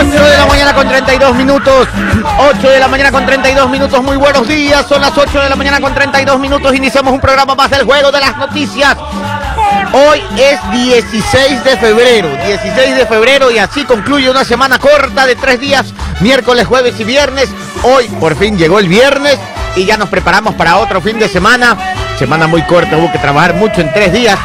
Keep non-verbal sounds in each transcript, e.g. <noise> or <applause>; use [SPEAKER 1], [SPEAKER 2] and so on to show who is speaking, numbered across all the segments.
[SPEAKER 1] 8 de la mañana con 32 minutos. 8 de la mañana con 32 minutos. Muy buenos días. Son las 8 de la mañana con 32 minutos. Iniciamos un programa más del juego de las noticias. Hoy es 16 de febrero. 16 de febrero y así concluye una semana corta de tres días. Miércoles, jueves y viernes. Hoy por fin llegó el viernes y ya nos preparamos para otro fin de semana. Semana muy corta, hubo que trabajar mucho en tres días.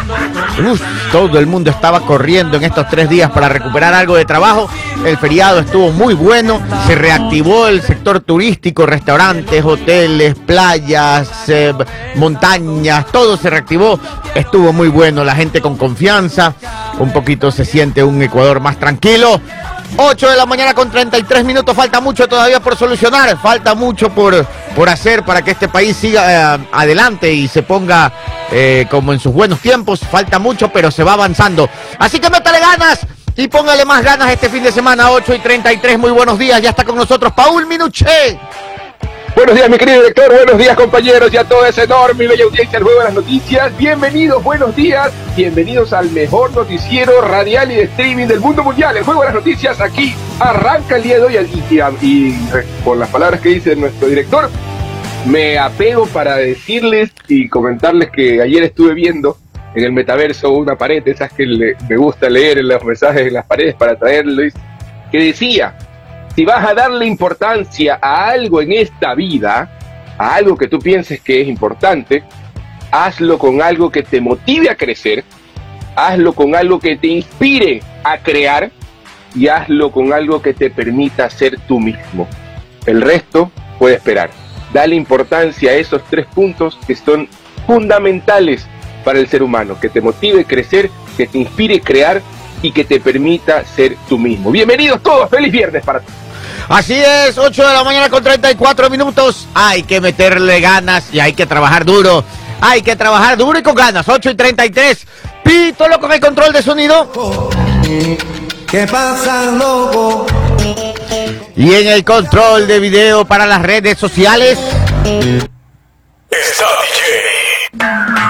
[SPEAKER 1] Todo el mundo estaba corriendo en estos tres días para recuperar algo de trabajo. El feriado estuvo muy bueno, se reactivó el sector turístico, restaurantes, hoteles, playas, eh, montañas, todo se reactivó. Estuvo muy bueno, la gente con confianza, un poquito se siente un Ecuador más tranquilo. 8 de la mañana con 33 minutos, falta mucho todavía por solucionar, falta mucho por, por hacer para que este país siga eh, adelante y se ponga eh, como en sus buenos tiempos, falta mucho, pero se va avanzando. Así que métale ganas y póngale más ganas este fin de semana, 8 y 33, muy buenos días, ya está con nosotros Paul Minuché.
[SPEAKER 2] Buenos días, mi querido director. Buenos días, compañeros, y a toda esa enorme y bella audiencia del Juego de las Noticias. Bienvenidos, buenos días. Bienvenidos al mejor noticiero radial y de streaming del mundo mundial. El Juego de las Noticias aquí arranca el día de hoy. Y, y, y con las palabras que dice nuestro director, me apego para decirles y comentarles que ayer estuve viendo en el metaverso una pared, esas que le, me gusta leer en los mensajes en las paredes para traerles, que decía si vas a darle importancia a algo en esta vida, a algo que tú pienses que es importante, hazlo con algo que te motive a crecer, hazlo con algo que te inspire a crear y hazlo con algo que te permita ser tú mismo. El resto puede esperar. Dale importancia a esos tres puntos que son fundamentales para el ser humano, que te motive a crecer, que te inspire a crear y que te permita ser tú mismo. Bienvenidos todos, feliz viernes para todos.
[SPEAKER 1] Así es, 8 de la mañana con 34 minutos. Hay que meterle ganas y hay que trabajar duro. Hay que trabajar duro y con ganas. 8 y 33. Pítolo con el control de sonido.
[SPEAKER 3] ¿Qué pasa, loco?
[SPEAKER 1] Y en el control de video para las redes sociales.
[SPEAKER 4] Está DJ.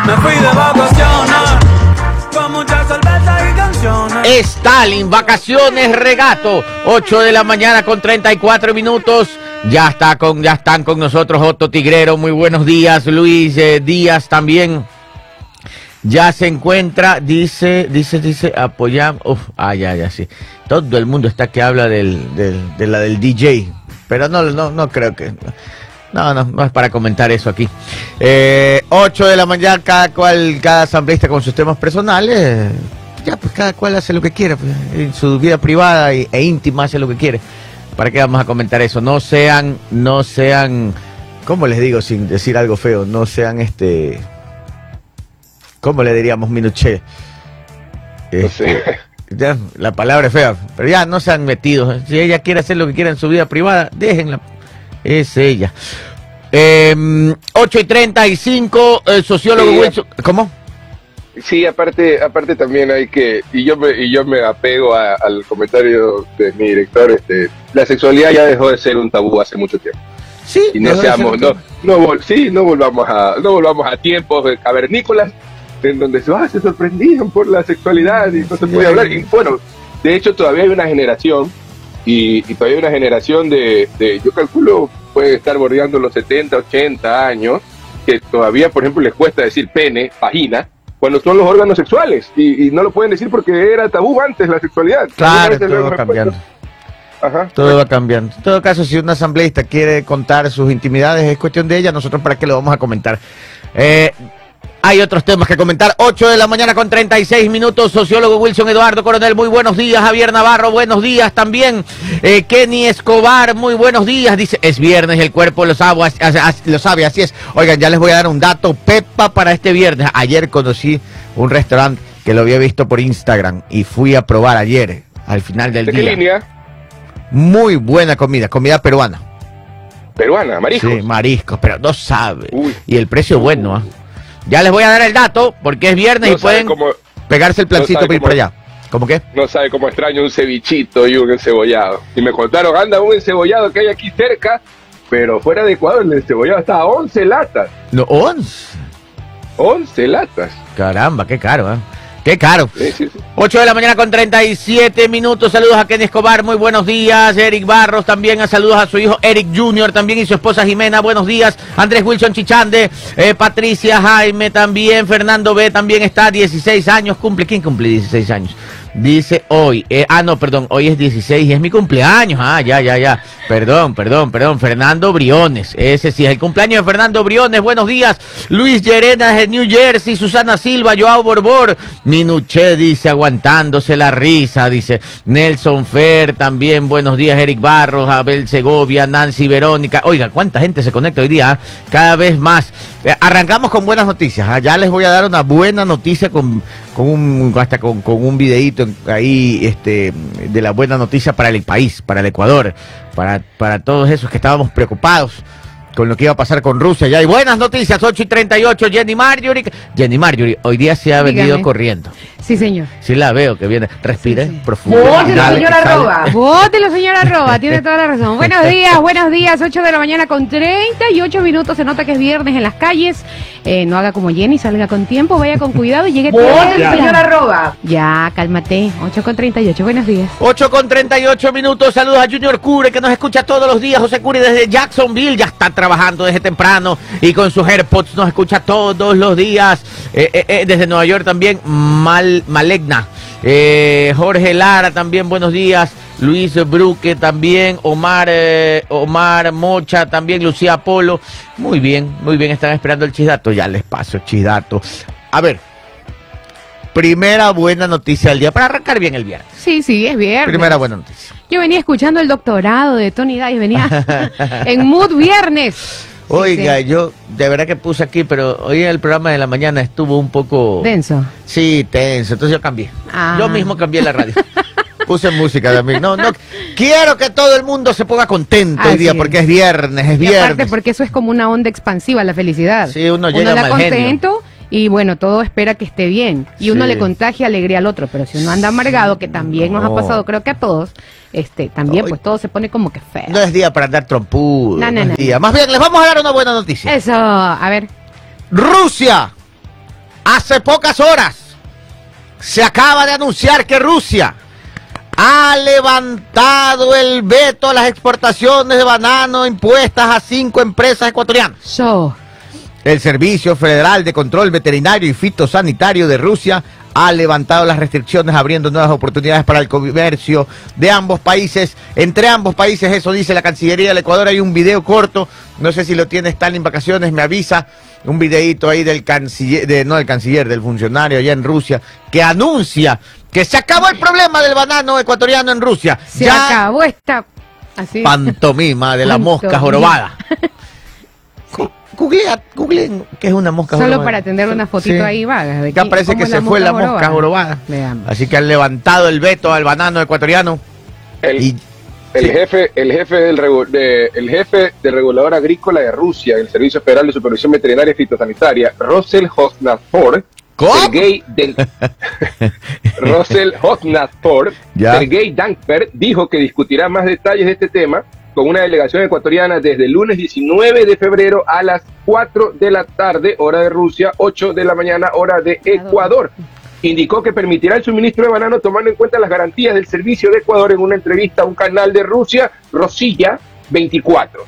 [SPEAKER 3] Me fui de vacaciones
[SPEAKER 1] Stalin, vacaciones, regato. 8 de la mañana con 34 minutos. Ya, está con, ya están con nosotros Otto Tigrero. Muy buenos días. Luis eh, Díaz también. Ya se encuentra, dice, dice, dice, apoyamos. Uf, ah, ya, ya, sí. Todo el mundo está que habla del, del- de la del DJ. Pero no, no, no creo que. No, no, no es para comentar eso aquí. Eh, 8 de la mañana, cada cual, cada asambleísta con sus temas personales. Ya, pues cada cual hace lo que quiere. pues, en su vida privada e íntima hace lo que quiere. ¿Para qué vamos a comentar eso? No sean, no sean, ¿cómo les digo sin decir algo feo? No sean este. ¿Cómo le diríamos minuché?
[SPEAKER 2] No sé.
[SPEAKER 1] Ya, la palabra es fea, pero ya no sean metidos. Si ella quiere hacer lo que quiera en su vida privada, déjenla. Es ella. Eh, 8 y 35, el sociólogo
[SPEAKER 2] Sí.
[SPEAKER 1] Wilson. ¿Cómo?
[SPEAKER 2] Sí, aparte, aparte también hay que, y yo me, y yo me apego a- al comentario de mi director, este, la sexualidad ya dejó de ser un tabú hace mucho tiempo.
[SPEAKER 1] Sí,
[SPEAKER 2] Y no seamos, no, no, vol- sí, no volvamos a, no volvamos a tiempos de cavernícolas en donde se, ah, se sorprendían por la sexualidad y no se podía hablar. Y bueno, de hecho todavía hay una generación y, y todavía hay una generación de, de, yo calculo, puede estar bordeando los 70, 80 años, que todavía, por ejemplo, les cuesta decir pene, vagina, cuando son los órganos sexuales y, y no lo pueden decir porque era tabú antes la sexualidad.
[SPEAKER 1] Claro, todo va cambiando.
[SPEAKER 2] Ajá.
[SPEAKER 1] Todo va cambiando. En todo caso, si un asambleísta quiere contar sus intimidades, es cuestión de ella. Nosotros, ¿para qué lo vamos a comentar? Eh, hay otros temas que comentar. 8 de la mañana con 36 minutos. Sociólogo Wilson Eduardo Coronel, muy buenos días. Javier Navarro, buenos días también. Eh, Kenny Escobar, muy buenos días. Dice, es viernes, el cuerpo lo sabe, lo sabe, así es. Oigan, ya les voy a dar un dato. Pepa para este viernes. Ayer conocí un restaurante que lo había visto por Instagram y fui a probar ayer, al final del
[SPEAKER 2] ¿De qué
[SPEAKER 1] día.
[SPEAKER 2] línea?
[SPEAKER 1] Muy buena comida, comida peruana.
[SPEAKER 2] Peruana, mariscos.
[SPEAKER 1] Sí, mariscos, pero no sabe.
[SPEAKER 2] Uy.
[SPEAKER 1] Y el precio bueno, ¿ah? Ya les voy a dar el dato, porque es viernes
[SPEAKER 2] No
[SPEAKER 1] y pueden
[SPEAKER 2] cómo-
[SPEAKER 1] pegarse el plancito
[SPEAKER 2] sabe
[SPEAKER 1] para ir para allá. ¿Cómo qué?
[SPEAKER 2] no sabe cómo extraño un cevichito y un encebollado. Y me contaron, anda un encebollado que hay aquí cerca, pero fuera de Ecuador el encebollado está a 11 latas.
[SPEAKER 1] No, 11.
[SPEAKER 2] 11 latas.
[SPEAKER 1] Caramba, qué caro, ¿eh? Qué caro.
[SPEAKER 2] Sí, sí, sí.
[SPEAKER 1] 8 de la mañana con 37 minutos. Saludos a Ken Escobar, muy buenos días. Eric Barros también. Saludos a su hijo Eric Jr. también y su esposa Jimena. Buenos días. Andrés Wilson Chichande. eh, Patricia Jaime también. Fernando B también está. 16 años. Cumple. ¿Quién cumple 16 años? Dice hoy. eh, ah, no, perdón. Hoy es 16 y es mi cumpleaños. Ah, ya, ya, ya. Perdón, perdón, perdón. Fernando Briones. Ese sí es el cumpleaños de Fernando Briones. Buenos días. Luis Llerenas de New Jersey. Susana Silva. Joao Borbor. Minuché dice aguantándose la risa. Dice Nelson Fer también. Buenos días. Eric Barros. Abel Segovia. Nancy Verónica. Oiga, cuánta gente se conecta hoy día. ah? Cada vez más. Eh, arrancamos con buenas noticias. ah. Ya les voy a dar una buena noticia con, con un, hasta con, con un videíto ahí este, de la buena noticia para el país, para el Ecuador, para, para todos esos que estábamos preocupados con lo que iba a pasar con Rusia. Ya hay buenas noticias, 8 y 38, Jenny Marjorie. Jenny Marjorie, hoy día se ha venido
[SPEAKER 4] Dígame.
[SPEAKER 1] corriendo.
[SPEAKER 4] Sí, señor.
[SPEAKER 1] Sí la veo que viene. Respire
[SPEAKER 4] Sí, sí.
[SPEAKER 1] profundo. Inhale,
[SPEAKER 5] señora. Roba.
[SPEAKER 4] Bótelo, señora Roba, tiene toda la razón. Buenos <laughs> días, buenos días, 8 de la mañana con 38 minutos. Se nota que es viernes en las calles. Eh, no haga como Jenny, salga con tiempo, vaya con cuidado y llegue temprano.
[SPEAKER 5] señora Roba.
[SPEAKER 4] Ya, cálmate. 8 con 38, buenos días.
[SPEAKER 1] 8 con 38 minutos. Saludos a Junior Cure, que nos escucha todos los días. José Cure desde Jacksonville ya está trabajando desde temprano y con sus AirPods nos escucha todos los días. Eh, eh, eh, desde Nueva York también, Mal, Malegna. Jorge Lara también, buenos días. Luis Bruque también. Omar, Omar Mocha también. Lucía Polo. Muy bien, muy bien. Están esperando el chisdato. Ya les paso chisdato. A ver. Primera buena noticia del día para arrancar bien el viernes.
[SPEAKER 4] Sí, sí, es viernes.
[SPEAKER 1] Primera buena noticia.
[SPEAKER 4] Yo venía escuchando el doctorado de Tony Dice, venía <laughs> en mood viernes.
[SPEAKER 1] Oiga,
[SPEAKER 4] sí.
[SPEAKER 1] yo de verdad que puse aquí, pero hoy en el programa de la mañana estuvo un poco...
[SPEAKER 4] Denso.
[SPEAKER 1] Sí, tenso, entonces yo cambié.
[SPEAKER 4] Ah.
[SPEAKER 1] Yo mismo cambié la radio. <laughs> Puse música también. No, no. Quiero que todo el mundo se ponga contento hoy
[SPEAKER 4] Así
[SPEAKER 1] día
[SPEAKER 4] es.
[SPEAKER 1] porque es viernes, es
[SPEAKER 4] Y aparte
[SPEAKER 1] viernes.
[SPEAKER 4] porque eso es como una onda expansiva, la felicidad.
[SPEAKER 1] Sí, uno llega
[SPEAKER 4] la
[SPEAKER 1] mal genio.
[SPEAKER 4] Y bueno, todo espera que esté bien. Y uno le contagia alegría al otro, pero si uno anda amargado, que también nos
[SPEAKER 1] No.
[SPEAKER 4] ha pasado, creo que a todos, este, también
[SPEAKER 1] Ay.
[SPEAKER 4] pues todo se pone como que feo.
[SPEAKER 1] No es día para andar trompudo.
[SPEAKER 4] No, no,
[SPEAKER 1] no es
[SPEAKER 4] no.
[SPEAKER 1] día. Más bien, les vamos a dar una buena noticia.
[SPEAKER 4] Eso, a ver.
[SPEAKER 1] Rusia, hace pocas horas, se acaba de anunciar que Rusia ha levantado el veto a las exportaciones de banano impuestas a cinco empresas ecuatorianas.
[SPEAKER 4] So,
[SPEAKER 1] El Servicio Federal de Control Veterinario y Fitosanitario de Rusia ha levantado las restricciones abriendo nuevas oportunidades para el comercio de ambos países. Entre ambos países, eso dice la Cancillería del Ecuador, hay un video corto, no sé si lo tiene Stalin Vacaciones, me avisa, un videíto ahí del canciller, de, no del canciller, del funcionario allá en Rusia, que anuncia que se acabó el problema del banano ecuatoriano en Rusia.
[SPEAKER 4] se
[SPEAKER 1] Ya
[SPEAKER 4] acabó esta. Así.
[SPEAKER 1] pantomima de la mosca jorobada. <laughs> Googlea, googleen qué es una mosca
[SPEAKER 4] Solo
[SPEAKER 1] jorobada.
[SPEAKER 4] para tener una fotito
[SPEAKER 1] Sí.
[SPEAKER 4] ahí vaga. de
[SPEAKER 1] Acá
[SPEAKER 4] qui-
[SPEAKER 1] parece que se fue la mosca jorobada.
[SPEAKER 4] Veamos.
[SPEAKER 1] Así que han levantado el veto al banano ecuatoriano.
[SPEAKER 2] El,
[SPEAKER 1] Y
[SPEAKER 2] el
[SPEAKER 1] sí.
[SPEAKER 2] jefe, el jefe del regu- de- el jefe del regulador agrícola de Rusia, el Servicio Federal de Supervisión Veterinaria y Fitosanitaria, Russell Hosnafor. Sergei del <laughs> Russell Hosnafor,
[SPEAKER 1] Ya.
[SPEAKER 2] Sergei Dankper dijo que discutirá más detalles de este tema con una delegación ecuatoriana desde el lunes 19 de febrero a las 4 de la tarde, hora de Rusia, 8 de la mañana, hora de Ecuador. Indicó que permitirá el suministro de banano tomando en cuenta las garantías del servicio de Ecuador en una entrevista a un canal de Rusia, Rosilla 24.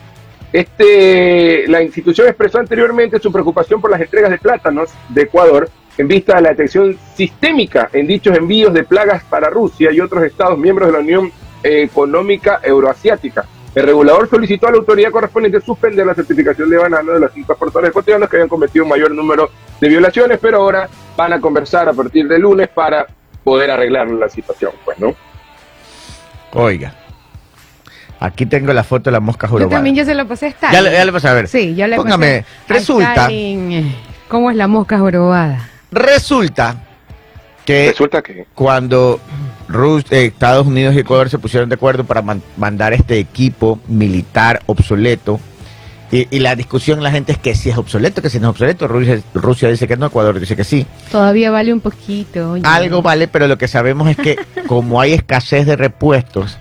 [SPEAKER 2] Este, la institución expresó anteriormente su preocupación por las entregas de plátanos de Ecuador en vista de la detección sistémica en dichos envíos de plagas para Rusia y otros estados miembros de la Unión eh, Económica Euroasiática. El regulador solicitó a la autoridad correspondiente suspender la certificación de banano de los cinco exportadores ecuatorianos que habían cometido un mayor número de violaciones, pero ahora van a conversar a partir de lunes para poder arreglar la situación, pues, ¿no?
[SPEAKER 1] Oiga. Aquí tengo la foto de la mosca
[SPEAKER 4] Yo
[SPEAKER 1] jorobada.
[SPEAKER 4] también ya se lo pasé a Stalin.
[SPEAKER 1] Ya, le- ya le pasé a ver.
[SPEAKER 4] Sí, ya le
[SPEAKER 1] Póngame,
[SPEAKER 4] pasé a
[SPEAKER 1] resulta,
[SPEAKER 4] Stalin, ¿Cómo es la mosca jorobada?
[SPEAKER 1] resulta que
[SPEAKER 2] Resulta que
[SPEAKER 1] cuando Rus- eh, Estados Unidos y Ecuador se pusieron de acuerdo para man- mandar este equipo militar obsoleto, y, y la discusión la gente es que si es obsoleto, que si no es obsoleto, Rusia, Rusia dice que no, Ecuador dice que sí.
[SPEAKER 4] Todavía vale un poquito. oye.
[SPEAKER 1] Algo vale, pero lo que sabemos es que <laughs> como hay escasez de repuestos,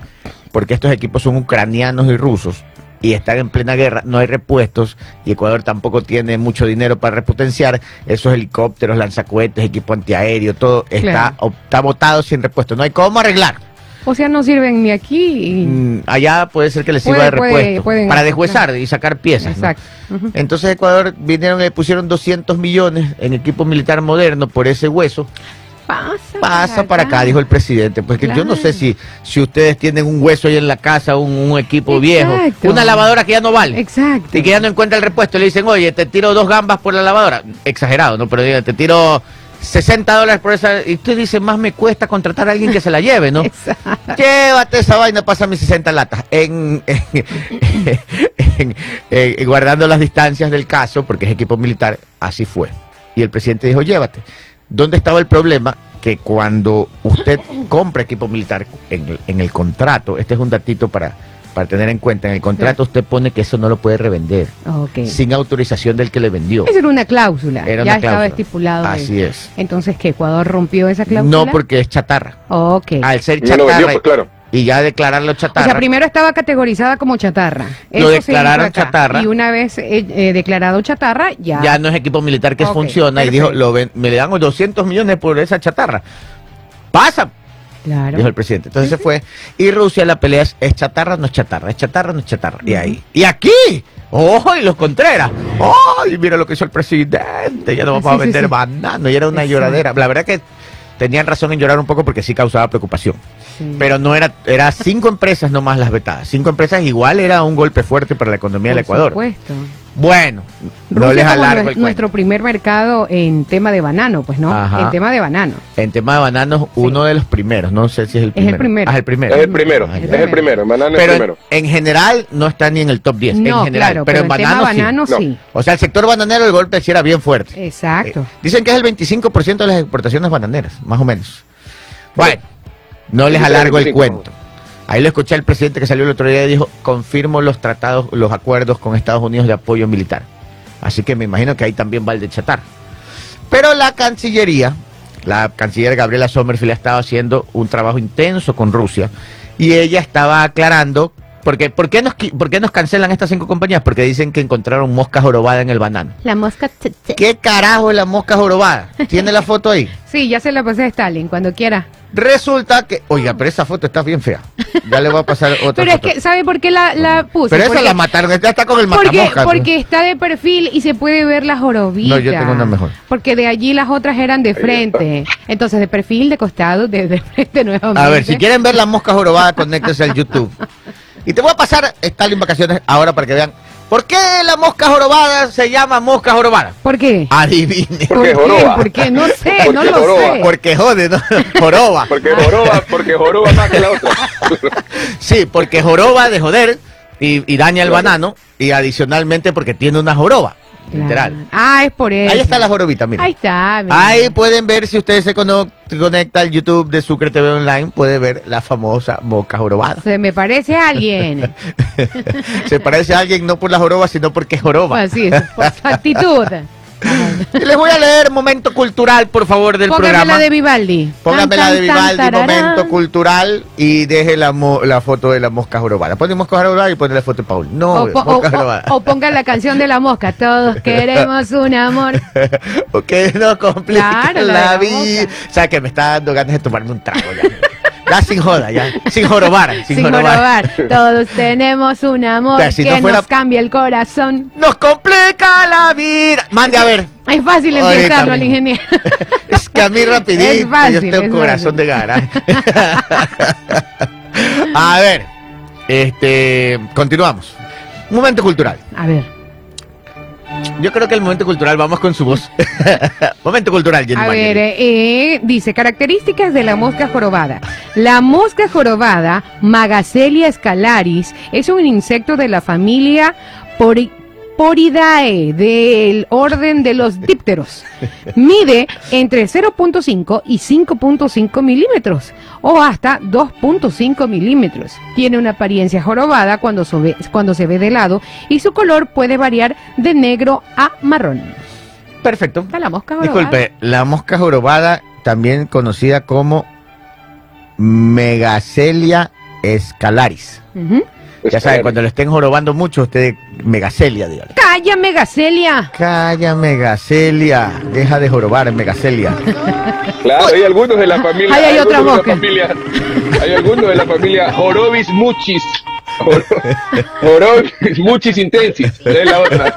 [SPEAKER 1] porque estos equipos son ucranianos y rusos, y están en plena guerra, no hay repuestos y Ecuador tampoco tiene mucho dinero para repotenciar esos helicópteros, lanzacohetes, equipo antiaéreo, todo está,
[SPEAKER 4] Claro.
[SPEAKER 1] está botado sin repuesto. No hay cómo arreglar.
[SPEAKER 4] O sea, no sirven ni aquí. y-
[SPEAKER 1] Mm, allá puede ser que les
[SPEAKER 4] Puede-
[SPEAKER 1] sirva de
[SPEAKER 4] puede-
[SPEAKER 1] repuesto
[SPEAKER 4] pueden-
[SPEAKER 1] para deshuesar y sacar piezas. ¿no?
[SPEAKER 4] Exacto.
[SPEAKER 1] Entonces Ecuador vinieron y le pusieron 200 millones en equipo militar moderno por ese hueso.
[SPEAKER 4] Pasa,
[SPEAKER 1] Pasa para acá, dijo el presidente. Pues que yo no sé si, si ustedes tienen un hueso ahí en la casa, un, un equipo viejo, una lavadora que ya no vale.
[SPEAKER 4] Exacto.
[SPEAKER 1] Y que ya no encuentra el repuesto. Le dicen, oye, te tiro dos gambas por la lavadora. Exagerado, ¿no? Pero diga, te tiro 60 dólares por esa. Y usted dice, más me cuesta contratar a alguien que se la lleve, ¿no? <laughs>
[SPEAKER 4] Exacto.
[SPEAKER 1] Llévate esa vaina, pasa mis 60 latas. En, en- en- en- guardando las distancias del caso, porque es equipo militar, así fue. Y el presidente dijo, llévate. ¿Dónde estaba el problema? Que cuando usted compra equipo militar en el, en el contrato, este es un datito para, para tener en cuenta, en el contrato usted pone que eso no lo puede revender
[SPEAKER 4] Ok.
[SPEAKER 1] sin autorización del que le vendió.
[SPEAKER 4] Esa era una cláusula.
[SPEAKER 1] Era
[SPEAKER 4] ya
[SPEAKER 1] una
[SPEAKER 4] estaba
[SPEAKER 1] cláusula.
[SPEAKER 4] estipulado.
[SPEAKER 1] Así es.
[SPEAKER 4] Entonces, ¿qué? ¿Ecuador rompió esa cláusula?
[SPEAKER 1] No porque es chatarra.
[SPEAKER 4] Ok.
[SPEAKER 1] Al ser
[SPEAKER 2] lo vendió,
[SPEAKER 1] chatarra
[SPEAKER 2] pues claro.
[SPEAKER 1] Y ya declararlo
[SPEAKER 4] O
[SPEAKER 1] chatarra.
[SPEAKER 4] sea, primero estaba categorizada como chatarra.
[SPEAKER 1] Lo
[SPEAKER 4] Eso
[SPEAKER 1] declararon
[SPEAKER 4] acá.
[SPEAKER 1] chatarra.
[SPEAKER 4] Y una vez eh, eh, declarado chatarra, ya.
[SPEAKER 1] ya no es equipo militar que funciona y dijo,
[SPEAKER 4] perfecto.
[SPEAKER 1] lo ven- me le dan 200 millones por esa chatarra. Pasa,
[SPEAKER 4] Claro.
[SPEAKER 1] dijo el presidente. Entonces se fue. Y Rusia la pelea es, es chatarra, no es chatarra, es chatarra, no es chatarra. Y ahí. Y aquí. ¡Oh! Y los Contreras. ¡Oh! Y mira lo que hizo el presidente. Ya no vamos
[SPEAKER 4] Sí,
[SPEAKER 1] a
[SPEAKER 4] sí,
[SPEAKER 1] vender
[SPEAKER 4] sí.
[SPEAKER 1] banano. Y era una
[SPEAKER 4] Exacto.
[SPEAKER 1] lloradera. La verdad que tenían razón en llorar un poco porque sí causaba preocupación.
[SPEAKER 4] Sí.
[SPEAKER 1] Pero no era, era cinco empresas nomás las vetadas. Cinco empresas igual era un golpe fuerte para la economía del
[SPEAKER 4] Por
[SPEAKER 1] Ecuador.
[SPEAKER 4] supuesto.
[SPEAKER 1] Bueno, no
[SPEAKER 4] Rusia
[SPEAKER 1] les
[SPEAKER 4] como
[SPEAKER 1] alargo el cuento.
[SPEAKER 4] nuestro primer mercado en tema de banano, pues, ¿no?
[SPEAKER 1] Ajá.
[SPEAKER 4] En tema de banano.
[SPEAKER 1] En tema de bananos, uno de los primeros, no sé si es el
[SPEAKER 4] el
[SPEAKER 1] primero.
[SPEAKER 4] primero.
[SPEAKER 1] Ah, es el primero.
[SPEAKER 2] Es el primero,
[SPEAKER 1] Ah,
[SPEAKER 2] es el primero, el banano es el primero.
[SPEAKER 1] en, en general no está ni en el top 10.
[SPEAKER 4] No,
[SPEAKER 1] en general,
[SPEAKER 4] claro,
[SPEAKER 1] pero,
[SPEAKER 4] pero,
[SPEAKER 1] en
[SPEAKER 4] en tema
[SPEAKER 1] bananos sí.
[SPEAKER 4] banano
[SPEAKER 2] No.
[SPEAKER 4] sí.
[SPEAKER 1] O sea, el sector bananero el golpe sí era bien fuerte.
[SPEAKER 4] Exacto.
[SPEAKER 1] Eh, dicen que es el 25% de las exportaciones bananeras, más o menos. Bueno, no les alargo el
[SPEAKER 2] 25.
[SPEAKER 1] cuento. Ahí lo escuché al presidente que salió el otro día y dijo, confirmo los tratados, los acuerdos con Estados Unidos de apoyo militar. Así que me imagino que ahí también va el de chatar. Pero la Cancillería, la canciller Gabriela Sommerfield ha estado haciendo un trabajo intenso con Rusia y ella estaba aclarando, porque, ¿por, qué nos, qui- ¿por qué nos cancelan estas cinco compañías? Porque dicen que encontraron mosca jorobada en el banano.
[SPEAKER 4] La mosca.
[SPEAKER 1] ¿Qué carajo es la mosca jorobada? ¿Tiene la foto ahí? <laughs>
[SPEAKER 4] Sí, ya se la pasé a Stalin, cuando quiera.
[SPEAKER 1] Resulta que, oiga, pero esa foto está bien fea. Ya le voy a pasar otra <laughs>
[SPEAKER 4] Pero es que, ¿sabe por qué la, la puse?
[SPEAKER 1] pero esa la mataron, esta está con el
[SPEAKER 4] Porque, porque está de perfil y se puede ver la jorobita.
[SPEAKER 1] No, yo tengo una mejor.
[SPEAKER 4] Porque de allí las otras eran de frente. Entonces, de perfil, de costado, de, de frente nuevamente.
[SPEAKER 1] A ver, si quieren ver la mosca jorobada, conéctense al YouTube. <laughs> Y te voy a pasar Stalin Vacaciones ahora para que vean. ¿Por qué la mosca jorobada se llama mosca jorobada?
[SPEAKER 4] ¿Por qué?
[SPEAKER 1] Adivine.
[SPEAKER 2] Porque
[SPEAKER 4] ¿Por qué?
[SPEAKER 2] joroba.
[SPEAKER 4] ¿Por qué? No sé,
[SPEAKER 2] Porque
[SPEAKER 4] no lo
[SPEAKER 2] joroba.
[SPEAKER 4] sé.
[SPEAKER 1] Porque jode, ¿no? <laughs> Joroba.
[SPEAKER 2] Porque joroba, porque joroba más que la otra. <laughs>
[SPEAKER 1] Sí, porque joroba de joder y, y daña el
[SPEAKER 2] Claro.
[SPEAKER 1] banano. Y adicionalmente porque tiene una joroba.
[SPEAKER 4] Claro.
[SPEAKER 1] Literal.
[SPEAKER 4] Ah, es por eso.
[SPEAKER 1] Ahí está la jorobita, mira.
[SPEAKER 4] Ahí está. mira.
[SPEAKER 1] Ahí pueden ver, si ustedes se cono- conecta al YouTube de Sucre TV Online, puede ver la famosa mosca jorobada.
[SPEAKER 4] Se me parece a alguien. <laughs>
[SPEAKER 1] Se parece a alguien no por la joroba, sino porque joroba.
[SPEAKER 4] Así es, por su actitud. <laughs>
[SPEAKER 1] Les voy a leer momento cultural, por favor, del
[SPEAKER 4] Póngame
[SPEAKER 1] programa.
[SPEAKER 4] la de Vivaldi.
[SPEAKER 1] Póngame la de Vivaldi,
[SPEAKER 4] tan,
[SPEAKER 1] momento cultural, y deje la, mo- la foto de la mosca jorobada. Pone mosca jorobada y pone la foto de Paul. No,
[SPEAKER 4] O, po- o-
[SPEAKER 1] mosca
[SPEAKER 4] o-
[SPEAKER 1] jorobada.
[SPEAKER 4] o ponga la canción de la mosca. Todos queremos un amor. <laughs>
[SPEAKER 1] Porque no complica
[SPEAKER 4] Claro, la
[SPEAKER 1] la, vida. O sea, que me está dando ganas de tomarme un trago ya. Ya sin joda, ya. Sin jorobar. Sin,
[SPEAKER 4] Sin
[SPEAKER 1] jorobar.
[SPEAKER 4] jorobar. Todos tenemos un amor
[SPEAKER 1] si
[SPEAKER 4] que
[SPEAKER 1] no fuera-
[SPEAKER 4] nos cambia el corazón.
[SPEAKER 1] Nos complica la vida. Mande a ver.
[SPEAKER 4] Es fácil empezarlo al ingeniero. <laughs>
[SPEAKER 1] Es que a mí rapidito,
[SPEAKER 4] Es fácil,
[SPEAKER 1] yo tengo corazón
[SPEAKER 4] fácil.
[SPEAKER 1] de gara. <laughs> a ver, este, continuamos. Momento cultural.
[SPEAKER 4] A ver,
[SPEAKER 1] Yo creo que el momento cultural, vamos con su voz. <laughs> momento cultural, Jenny
[SPEAKER 4] a ver, eh, eh, dice características de la mosca jorobada. La mosca jorobada, Magacelia scalaris, es un insecto de la familia Pori- Poridae, del orden de los dípteros. Mide entre 0.5 y 5.5 milímetros o hasta 2.5 milímetros. Tiene una apariencia jorobada cuando, se ve- cuando se ve de lado y su color puede variar de negro a marrón.
[SPEAKER 1] Perfecto.
[SPEAKER 4] Está la mosca jorobada.
[SPEAKER 1] Disculpe, la mosca jorobada, también conocida como Megacelia scalaris.
[SPEAKER 4] Ujú.
[SPEAKER 1] Ya saben, cuando lo estén jorobando mucho, usted Megacelia, dígale.
[SPEAKER 4] ¡Calla, Megacelia!
[SPEAKER 1] Calla, Megacelia. Deja de jorobar, Megacelia.
[SPEAKER 2] Claro, hay algunos de la familia.
[SPEAKER 4] Ahí hay otra
[SPEAKER 2] algunos de
[SPEAKER 4] mosca.
[SPEAKER 2] la familia. Hay algunos de la familia Jorobis muchis. Joro- Jorobis muchis intensis. Es la otra.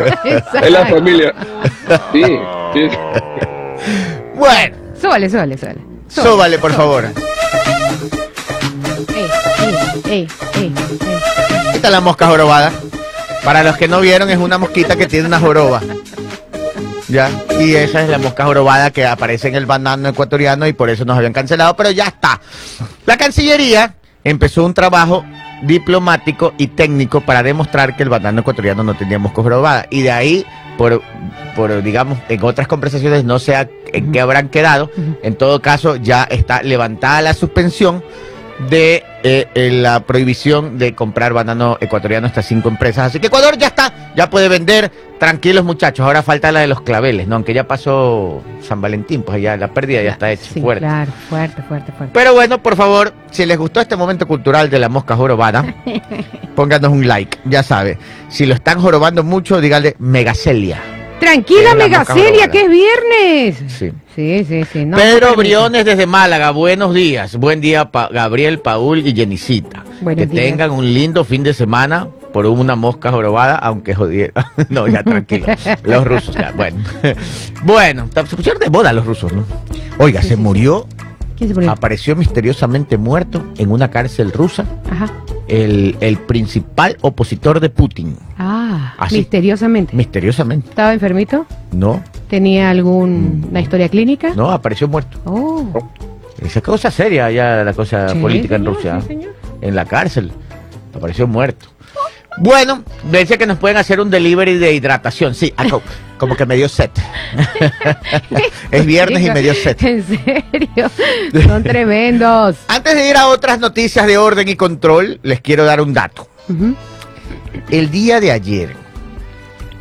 [SPEAKER 2] Es la familia. Sí, sí.
[SPEAKER 1] Bueno,
[SPEAKER 4] Súbale, súbale, súbale.
[SPEAKER 1] súbale, por favor.
[SPEAKER 4] Ey, ey, ey.
[SPEAKER 1] Esta es la mosca jorobada. Para los que no vieron, es una mosquita que tiene una joroba. Ya, y esa es la mosca jorobada que aparece en el banano ecuatoriano y por eso nos habían cancelado, pero ya está. La Cancillería empezó un trabajo diplomático y técnico para demostrar que el banano ecuatoriano no tenía mosca jorobada. Y de ahí, por, por digamos, en otras conversaciones, no sé en qué habrán quedado. En todo caso, ya está levantada la suspensión de eh, eh, la prohibición de comprar banano ecuatoriano a estas cinco empresas. Así que Ecuador ya está, ya puede vender. Tranquilos muchachos, ahora falta la de los claveles, ¿no? Aunque ya pasó San Valentín, pues ya la pérdida ya está hecha.
[SPEAKER 4] Sí,
[SPEAKER 1] fuerte.
[SPEAKER 4] claro, fuerte, fuerte, fuerte.
[SPEAKER 1] Pero bueno, por favor, si les gustó este momento cultural de la mosca jorobada, <laughs> pónganos un like, ya sabe. Si lo están jorobando mucho, díganle Megacelia.
[SPEAKER 4] Tranquila, Megacelia, que es viernes.
[SPEAKER 1] Sí.
[SPEAKER 4] Sí, sí, sí. no,
[SPEAKER 1] Pedro
[SPEAKER 4] no.
[SPEAKER 1] Briones desde Málaga, buenos días. Buen día, Pa- Gabriel, Paul y Jenicita.
[SPEAKER 4] Buenos
[SPEAKER 1] que
[SPEAKER 4] días.
[SPEAKER 1] tengan un lindo fin de semana por una mosca jorobada, aunque jodiera. <laughs> no, ya tranquilo. <laughs> Los rusos, ya, bueno. <laughs> bueno, se pusieron de boda los rusos, ¿no? Oiga,
[SPEAKER 4] Sí,
[SPEAKER 1] se
[SPEAKER 4] sí, sí.
[SPEAKER 1] Murió,
[SPEAKER 4] ¿Quién se murió?
[SPEAKER 1] apareció misteriosamente muerto en una cárcel rusa
[SPEAKER 4] Ajá.
[SPEAKER 1] el, el principal opositor de Putin.
[SPEAKER 4] Ah,
[SPEAKER 1] Así.
[SPEAKER 4] misteriosamente.
[SPEAKER 1] Misteriosamente.
[SPEAKER 4] ¿Estaba enfermito?
[SPEAKER 1] No,
[SPEAKER 4] ¿Tenía alguna historia clínica?
[SPEAKER 1] no, apareció muerto.
[SPEAKER 4] Oh.
[SPEAKER 1] Esa cosa seria ya la cosa
[SPEAKER 4] Sí,
[SPEAKER 1] política en
[SPEAKER 4] señor,
[SPEAKER 1] Rusia.
[SPEAKER 4] sí, señor.
[SPEAKER 1] en la cárcel. Apareció muerto. Bueno, dice que nos pueden hacer un delivery de hidratación. Sí, ah, co- como que me dio sed. <laughs> es viernes y me dio sed.
[SPEAKER 4] En serio, son tremendos. <laughs>
[SPEAKER 1] Antes de ir a otras noticias de orden y control, les quiero dar un dato. El día de ayer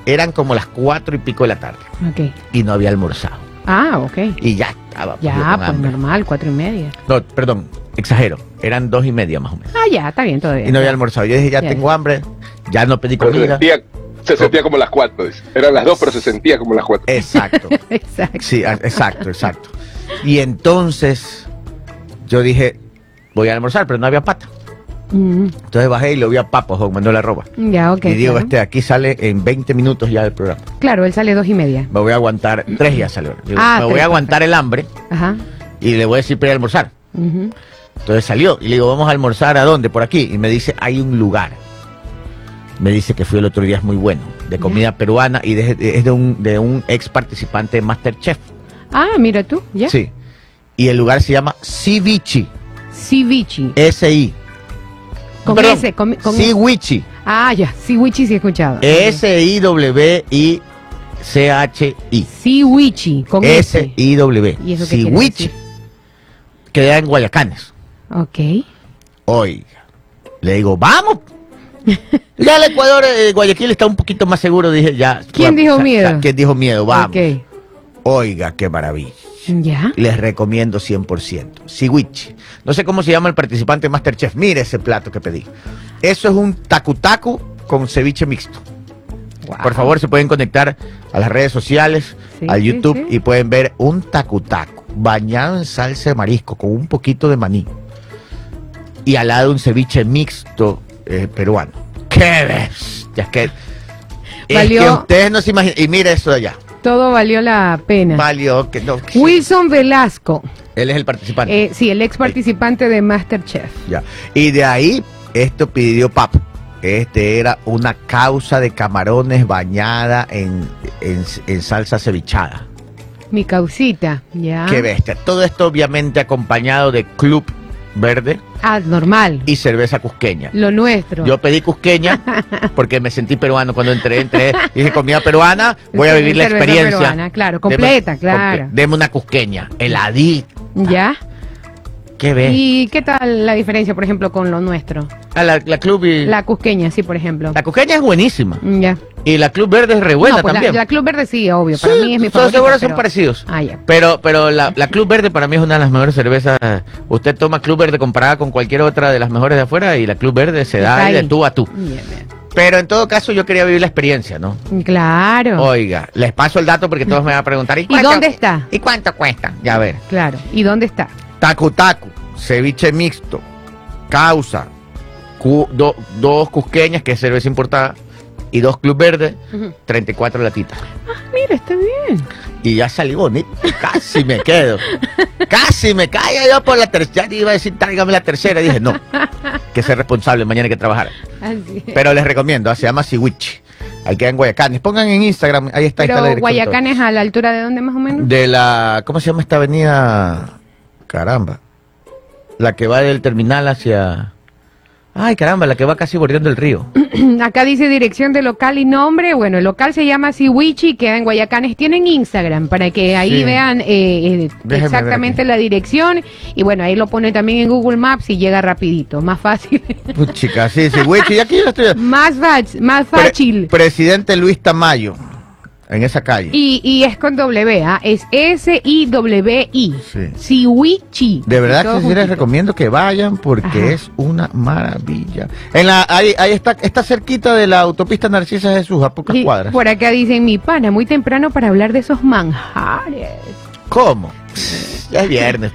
[SPEAKER 1] eran como las cuatro y pico de la tarde
[SPEAKER 4] Ok.
[SPEAKER 1] y no había almorzado.
[SPEAKER 4] Ah, ok.
[SPEAKER 1] Y ya estaba. pues,
[SPEAKER 4] Ya, pues
[SPEAKER 1] hambre.
[SPEAKER 4] normal, cuatro y media.
[SPEAKER 1] No, perdón, exagero. Eran dos y media más o menos.
[SPEAKER 4] Ah, ya, está bien todavía.
[SPEAKER 1] Y no había almorzado. Yo dije, ya
[SPEAKER 4] Ya.
[SPEAKER 1] tengo hambre, ya no pedí comida.
[SPEAKER 2] sentía, se sentía como las cuatro. Eran las dos, pero se sentía como las cuatro.
[SPEAKER 1] Exacto. <laughs>
[SPEAKER 4] Exacto.
[SPEAKER 1] Sí, exacto, exacto. Y entonces yo dije, voy a almorzar, pero no había pata.
[SPEAKER 4] Mm,
[SPEAKER 1] Entonces bajé y lo vi a Papo, Juan Manuel Arroba.
[SPEAKER 4] ya, ok.
[SPEAKER 1] y digo,
[SPEAKER 4] claro.
[SPEAKER 1] este aquí sale en 20 minutos ya del programa.
[SPEAKER 4] Claro, él sale dos y media.
[SPEAKER 1] Me voy a aguantar, tres ya salió. Digo,
[SPEAKER 4] Ah,
[SPEAKER 1] me voy a aguantar el hambre
[SPEAKER 4] Ajá.
[SPEAKER 1] y le voy a decir para ir a almorzar.
[SPEAKER 4] ujú.
[SPEAKER 1] Entonces salió y le digo, vamos a almorzar a dónde, por aquí. Y me dice, hay un lugar. Me dice que fui el otro día, es muy bueno, de comida peruana y de- de- es de un, de un ex participante de Masterchef.
[SPEAKER 4] Ah, mira tú, ya.
[SPEAKER 1] Sí. Y el lugar se llama Civici.
[SPEAKER 4] Ceviche.
[SPEAKER 1] S-I.
[SPEAKER 4] Con
[SPEAKER 1] Perdón,
[SPEAKER 4] ese, con, con
[SPEAKER 1] Siwichi.
[SPEAKER 4] Ah, ya, Siwichi sí he escuchado.
[SPEAKER 1] S-I-W-I-C-H-I.
[SPEAKER 4] Siwichi, con ese.
[SPEAKER 1] S-I-W.
[SPEAKER 4] ¿Y eso qué quiere
[SPEAKER 1] Siwichi.
[SPEAKER 4] decir?
[SPEAKER 1] Queda en Guayacanes.
[SPEAKER 4] Ok.
[SPEAKER 1] Oiga. Le digo, vamos. <laughs> ya el Ecuador, eh, Guayaquil está un poquito más seguro. Dije, ya.
[SPEAKER 4] ¿Quién dijo
[SPEAKER 1] sa-
[SPEAKER 4] miedo?
[SPEAKER 1] sa- ¿Quién dijo miedo? Vamos. Oiga, qué maravilla.
[SPEAKER 4] Ya.
[SPEAKER 1] Les recomiendo 100%. Siwichi. No sé cómo se llama el participante de Masterchef. Mire ese plato que pedí. Eso es un tacu-tacu con ceviche mixto.
[SPEAKER 4] Wow.
[SPEAKER 1] Por favor, se pueden conectar a las redes sociales,
[SPEAKER 4] Sí,
[SPEAKER 1] al YouTube
[SPEAKER 4] sí.
[SPEAKER 1] y pueden ver un tacu-tacu bañado en salsa de marisco con un poquito de maní. Y al lado un ceviche mixto eh, peruano. ¡Qué bestia! Es que, es
[SPEAKER 4] Valió-
[SPEAKER 1] que ustedes no se imaginan. Y mire eso de allá.
[SPEAKER 4] Todo valió la pena.
[SPEAKER 1] Valió que no. que-
[SPEAKER 4] Wilson Velasco.
[SPEAKER 1] Él es el participante.
[SPEAKER 4] Eh, sí, el ex participante de Masterchef.
[SPEAKER 1] Ya. Y de ahí, esto pidió Pap. Este era una causa de camarones bañada en, en- en salsa cevichada.
[SPEAKER 4] Mi causita. Ya.
[SPEAKER 1] Qué bestia. Todo esto obviamente acompañado de Club Verde
[SPEAKER 4] Ah, normal.
[SPEAKER 1] y cerveza cusqueña.
[SPEAKER 4] Lo nuestro.
[SPEAKER 1] Yo pedí cusqueña <laughs> porque me sentí peruano cuando entré, entré, dije comida peruana, voy a vivir la experiencia.
[SPEAKER 4] peruana, claro, completa,
[SPEAKER 1] Deme-
[SPEAKER 4] claro.
[SPEAKER 1] Deme una cusqueña, heladita.
[SPEAKER 4] ¿Ya?
[SPEAKER 1] Qué bestia.
[SPEAKER 4] ¿Y qué tal la diferencia, por ejemplo, con lo nuestro?
[SPEAKER 1] Ah, la, la club y... La,
[SPEAKER 4] La cusqueña, sí, por ejemplo.
[SPEAKER 1] cusqueña es buenísima.
[SPEAKER 4] Ya.
[SPEAKER 1] Y la Club Verde es re buena
[SPEAKER 4] no, pues la-
[SPEAKER 1] también.
[SPEAKER 4] La, Club Verde sí, obvio. Para
[SPEAKER 1] Sí,
[SPEAKER 4] mí es mi favorita.
[SPEAKER 1] seguro son parecidos.
[SPEAKER 4] Ah, ya.
[SPEAKER 1] Pero, pero la, la Club Verde para mí es una de las mejores cervezas. Usted toma Club Verde comparada con cualquier otra de las mejores de afuera y la Club Verde se da ahí de tú a tú.
[SPEAKER 4] Bien, bien.
[SPEAKER 1] Pero en todo caso yo quería vivir la experiencia, ¿no?
[SPEAKER 4] Claro.
[SPEAKER 1] Oiga, les paso el dato porque todos me van a preguntar. ¿Y, cuánto-
[SPEAKER 4] dónde está?
[SPEAKER 1] ¿Y cuánto cuesta? Ya a ver.
[SPEAKER 4] Claro. ¿Y dónde está?
[SPEAKER 1] Tacu Tacu, ceviche mixto, causa, cu- do- dos cusqueñas, que es cerveza importada, y dos Club Verde,
[SPEAKER 4] Ujú.
[SPEAKER 1] 34 latitas.
[SPEAKER 4] Mira, está bien.
[SPEAKER 1] Y ya salí bonito. Casi me quedo. Casi me caigo yo por la tercera. Iba a decir, tráigame la tercera. Y dije, no. Que ser responsable, mañana hay que trabajar.
[SPEAKER 4] Así es.
[SPEAKER 1] Pero les recomiendo, ah, se llama Siwichi. Ahí queda en Guayacanes. Pongan en Instagram, ahí está, ahí está la
[SPEAKER 4] Pero
[SPEAKER 1] dirección.
[SPEAKER 4] Guayacán es a la altura de dónde más o menos?
[SPEAKER 1] De la, ¿cómo se llama esta avenida? Caramba. La que va del terminal hacia... Ay, caramba, la que va casi bordeando el río. <clears throat>
[SPEAKER 4] Acá dice dirección de local y nombre. Bueno, el local se llama Siwichi, queda en Guayacanes. Tienen Instagram para que ahí
[SPEAKER 1] Sí.
[SPEAKER 4] vean eh, eh, exactamente la dirección. Y bueno, ahí lo pone también en Google Maps y llega rapidito. Más fácil. <laughs>
[SPEAKER 1] Chica, sí, Siwichi. Aquí yo estoy...
[SPEAKER 4] más, fácil más
[SPEAKER 1] Pre-
[SPEAKER 4] fácil.
[SPEAKER 1] presidente Luis Tamayo, en esa calle.
[SPEAKER 4] Y, y es con W, ¿ah? es S-I-W-I.
[SPEAKER 1] Sí.
[SPEAKER 4] Siwichi.
[SPEAKER 1] De verdad que sí les recomiendo que vayan porque
[SPEAKER 4] Ajá.
[SPEAKER 1] es una maravilla. En la, ahí, ahí está, está cerquita de la autopista Narcisa Jesús, a pocas
[SPEAKER 4] Y
[SPEAKER 1] cuadras.
[SPEAKER 4] por acá dicen mi pana, muy temprano para hablar de esos manjares.
[SPEAKER 1] ¿Cómo? <laughs> Ya es viernes.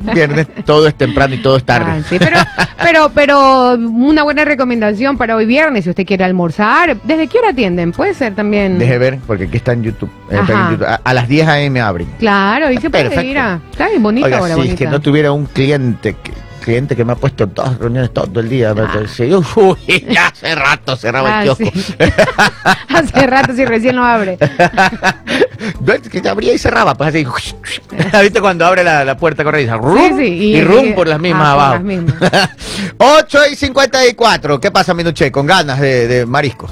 [SPEAKER 1] viernes todo es temprano y todo es tarde.
[SPEAKER 4] Ah, sí, pero, pero, pero una buena recomendación para hoy viernes, si usted quiere almorzar. ¿Desde qué hora atienden? Puede ser también.
[SPEAKER 1] Deje ver, porque aquí está en YouTube. eh, está en. YouTube. A, a las 10 a.m. abren.
[SPEAKER 4] Claro, y se puede ir a... Está bien bonita
[SPEAKER 1] Oiga,
[SPEAKER 4] ahora,
[SPEAKER 1] si es que no tuviera un cliente que, cliente que me ha puesto en todas reuniones todo el día.
[SPEAKER 4] Ah.
[SPEAKER 1] sí, uy, <laughs> ya hace rato cerraba el
[SPEAKER 4] Ah,
[SPEAKER 1] kiosco.
[SPEAKER 4] sí. <laughs> Hace rato si recién lo abre. <laughs>
[SPEAKER 1] No, es que abría y cerraba, pues así. ¿Viste cuando abre la, la puerta corrediza? Rum,
[SPEAKER 4] Sí, sí,
[SPEAKER 1] y,
[SPEAKER 4] y-
[SPEAKER 1] rum
[SPEAKER 4] y-
[SPEAKER 1] por las mismas
[SPEAKER 4] ah,
[SPEAKER 1] abajo.
[SPEAKER 4] las mismas.
[SPEAKER 1] 8 y 54. ¿Qué pasa, Minuche? Con ganas de, de marisco.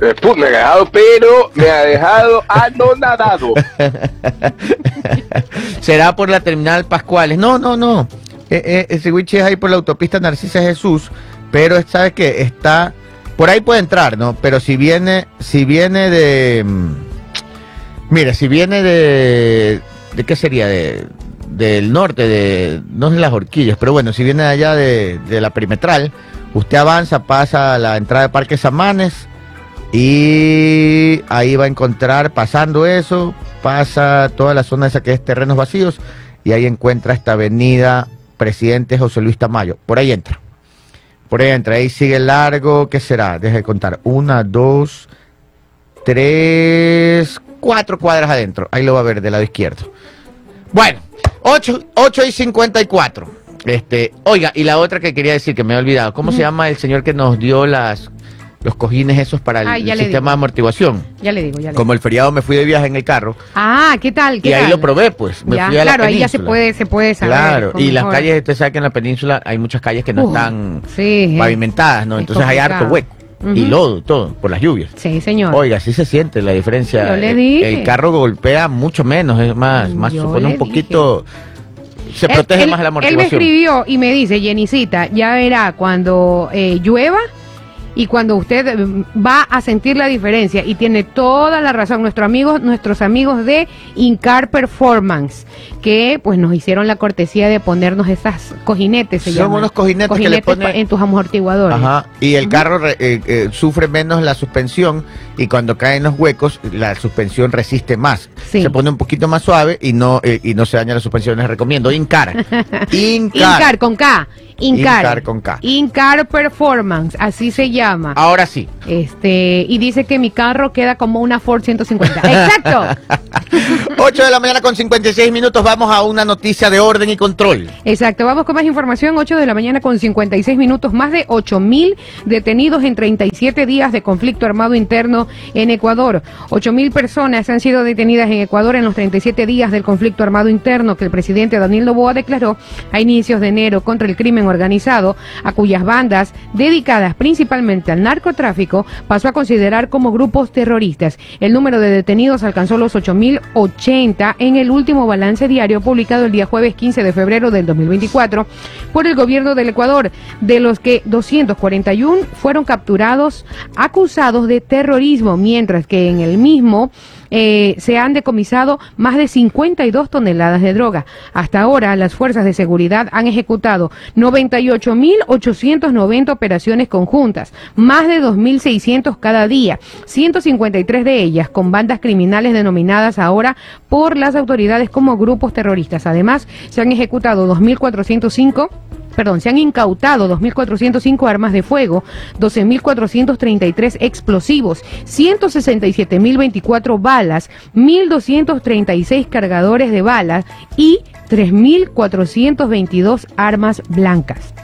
[SPEAKER 2] Eh, me ha dejado, pero me ha dejado anonadado.
[SPEAKER 1] Será por la terminal Pascuales. No, no, no. Eh, eh, es ahí por la autopista Narcisa Jesús. Pero ¿sabes qué? Está. Por ahí puede entrar, ¿no? Pero si viene. Si viene de. mm, Mira, si viene de. ¿De qué sería? De, del norte, de. No es las horquillas, pero bueno, si viene de allá de, de la perimetral, usted avanza, pasa a la entrada de Parque Samanes. Y ahí va a encontrar, pasando eso, pasa toda la zona esa que es terrenos vacíos, y ahí encuentra esta avenida Presidente José Luis Tamayo. Por ahí entra. Por ahí entra. Ahí sigue largo, ¿qué será? Deje de contar. Una, dos, tres, cuatro cuadras adentro. Ahí lo va a ver del lado izquierdo. Bueno, 8, y 54. Este, oiga, y la otra que quería decir que me he olvidado, ¿cómo se llama el señor que nos dio las los cojines esos para el,
[SPEAKER 4] Ay,
[SPEAKER 1] el
[SPEAKER 4] ya le
[SPEAKER 1] sistema de amortiguación?
[SPEAKER 4] Ya le digo, ya le
[SPEAKER 1] Como
[SPEAKER 4] digo.
[SPEAKER 1] el feriado me fui de viaje en el carro
[SPEAKER 4] Ah, ¿qué tal? ¿Qué
[SPEAKER 1] y ahí lo probé, pues. Me
[SPEAKER 4] Ya,
[SPEAKER 1] fui a la
[SPEAKER 4] claro, ahí ya se puede, se puede saber.
[SPEAKER 1] Claro, y las calles, usted sabe que en la península hay muchas calles que no
[SPEAKER 4] Uh,
[SPEAKER 1] están
[SPEAKER 4] sí, eh.
[SPEAKER 1] pavimentadas, ¿no?
[SPEAKER 4] Es
[SPEAKER 1] Entonces hay harto hueco y lodo, todo, por las lluvias.
[SPEAKER 4] Sí, señor.
[SPEAKER 1] Oiga, sí se siente la diferencia.
[SPEAKER 4] Yo le
[SPEAKER 1] El-
[SPEAKER 4] dije.
[SPEAKER 1] El, carro golpea mucho menos, es más, más
[SPEAKER 4] Yo
[SPEAKER 1] supone un poquito. Se protege
[SPEAKER 4] él-
[SPEAKER 1] más la
[SPEAKER 4] Él me
[SPEAKER 1] amortiguación.
[SPEAKER 4] escribió y me dice, Jenicita, ya verá cuando eh, llueva y cuando usted eh, va a sentir la diferencia y tiene toda la razón nuestros amigos nuestros amigos de Incar Performance que pues nos hicieron la cortesía de ponernos esas cojinetes se
[SPEAKER 1] Son
[SPEAKER 4] llaman.
[SPEAKER 1] unos cojinetes que le
[SPEAKER 4] Cojinetes
[SPEAKER 1] pone-
[SPEAKER 4] pa- en tus amortiguadores
[SPEAKER 1] Ajá, y el carro re- eh, eh, sufre menos la suspensión y cuando caen los huecos la suspensión resiste más.
[SPEAKER 4] Sí.
[SPEAKER 1] Se pone un poquito más suave y no eh, y no se daña la suspensión. Les recomiendo Incar. <laughs> Incar.
[SPEAKER 4] Incar con K Incar.
[SPEAKER 1] Incar con K.
[SPEAKER 4] Incar Performance así se llama
[SPEAKER 1] Ahora sí.
[SPEAKER 4] Este, y dice que mi carro queda como una Ford 150. Exacto. <laughs>
[SPEAKER 1] 8 de la mañana con 56 minutos. Vamos a una noticia de orden y control.
[SPEAKER 4] Exacto. Vamos con más información. 8 de la mañana con 56 minutos. Más de 8 mil detenidos en 37 días de conflicto armado interno en Ecuador. 8 mil personas han sido detenidas en Ecuador en los 37 días del conflicto armado interno que el presidente Daniel Noboa declaró a inicios de enero contra el crimen organizado, a cuyas bandas, dedicadas principalmente al narcotráfico pasó a considerar como grupos terroristas. El número de detenidos alcanzó los 8.080 en el último balance diario publicado el día jueves 15 de febrero del 2024 por el gobierno del Ecuador, de los que 241 fueron capturados acusados de terrorismo, mientras que en el mismo eh, se han decomisado más de 52 toneladas de droga. Hasta ahora, las fuerzas de seguridad han ejecutado 98.890 operaciones conjuntas, más de 2.600 cada día, 153 de ellas con bandas criminales denominadas ahora por las autoridades como grupos terroristas. Además, se han ejecutado 2.405 perdón, se han incautado 2.405 armas de fuego, 12.433 explosivos, 167.024 balas, 1.236 cargadores de balas y 3.422 armas blancas.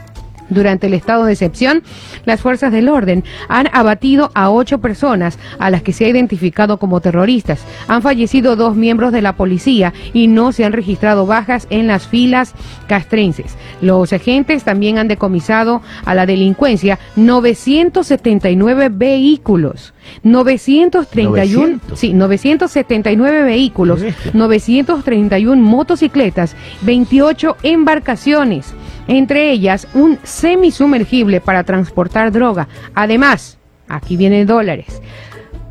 [SPEAKER 4] Durante el estado de excepción, las fuerzas del orden han abatido a ocho personas a las que se ha identificado como terroristas. Han fallecido dos miembros de la policía y no se han registrado bajas en las filas castrenses. Los agentes también han decomisado a la delincuencia 979 vehículos. 931,
[SPEAKER 1] 900.
[SPEAKER 4] sí, 979 vehículos,
[SPEAKER 1] Qué bestia.
[SPEAKER 4] 931 motocicletas, 28 embarcaciones, entre ellas un semisumergible para transportar droga. Además, aquí vienen dólares.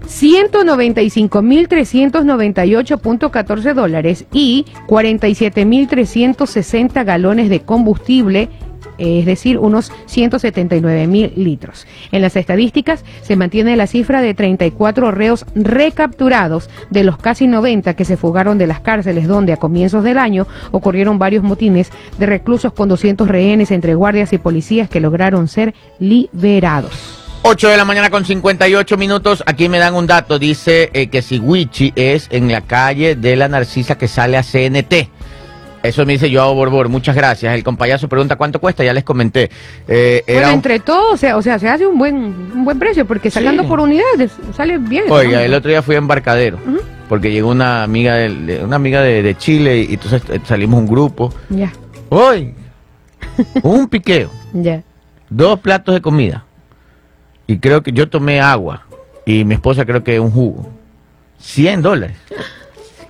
[SPEAKER 4] 195.398.14 dólares y 47.360 galones de combustible, es decir, unos 179.000 litros. En las estadísticas se mantiene la cifra de 34 reos recapturados de los casi 90 que se fugaron de las cárceles donde a comienzos del año ocurrieron varios motines de reclusos con 200 rehenes entre guardias y policías que lograron ser liberados.
[SPEAKER 1] 8 de la mañana con 58 minutos. Aquí me dan un dato. Dice eh, que Siwichi es en la calle de la Narcisa que sale a CNT. Eso me dice Joao Borbor. Muchas gracias. El compayazo pregunta cuánto cuesta. Ya les comenté. Eh, era
[SPEAKER 4] Bueno,
[SPEAKER 1] un-
[SPEAKER 4] entre todos, o sea, o sea, se hace un buen, un buen precio porque sacando
[SPEAKER 1] Sí.
[SPEAKER 4] por unidades sale bien.
[SPEAKER 1] Oiga, el otro día fui a Embarcadero. Porque llegó una amiga, de, una amiga de, de Chile y entonces eh, salimos un grupo.
[SPEAKER 4] Ya,
[SPEAKER 1] Hoy, <laughs> un piqueo,
[SPEAKER 4] ya.
[SPEAKER 1] dos platos de comida. Y creo que yo tomé agua. Y mi esposa creo que un jugo. 100 dólares.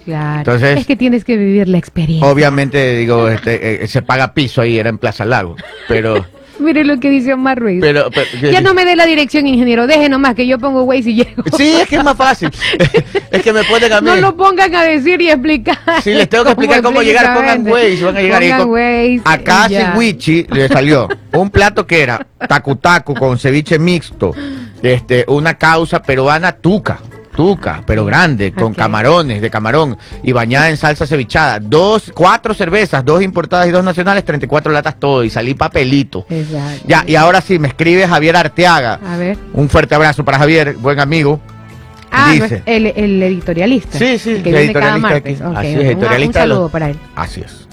[SPEAKER 4] Claro.
[SPEAKER 1] Entonces-
[SPEAKER 4] es que tienes que vivir la experiencia.
[SPEAKER 1] Obviamente, digo, este, eh, se paga piso ahí, era en Plaza Lago. Pero, <laughs>
[SPEAKER 4] Mire lo que dice Omar Ruiz.
[SPEAKER 1] pero, pero-
[SPEAKER 4] ya no me dé la dirección, ingeniero. Deje nomás que yo pongo Waze y llego.
[SPEAKER 1] Sí, es que es más fácil. <laughs> es que me ponen a mí.
[SPEAKER 4] No lo pongan a decir y explicar.
[SPEAKER 1] Si les tengo que explicar cómo llegar, pongan Waze, van a llegar
[SPEAKER 4] Pongan
[SPEAKER 1] con-
[SPEAKER 4] Waze,
[SPEAKER 1] Acá Wichi le salió un plato que era tacu tacu con ceviche mixto, este, una causa peruana tuca, tuca, pero grande, con camarones, de camarón, y bañada en salsa cevichada. Dos, cuatro cervezas, dos importadas y dos nacionales, 34 latas todo, y salí papelito.
[SPEAKER 4] Exacto.
[SPEAKER 1] Ya, y ahora sí, me escribe Javier Arteaga.
[SPEAKER 4] A ver.
[SPEAKER 1] Un fuerte abrazo para Javier, buen amigo.
[SPEAKER 4] Ah, no
[SPEAKER 1] Dice.
[SPEAKER 4] el, el editorialista.
[SPEAKER 1] Sí, sí,
[SPEAKER 4] el que
[SPEAKER 1] el
[SPEAKER 4] viene cada
[SPEAKER 1] editorialista
[SPEAKER 4] martes.
[SPEAKER 1] Así es, editorialista
[SPEAKER 4] Un
[SPEAKER 1] los-
[SPEAKER 4] saludo para él.
[SPEAKER 1] Así es.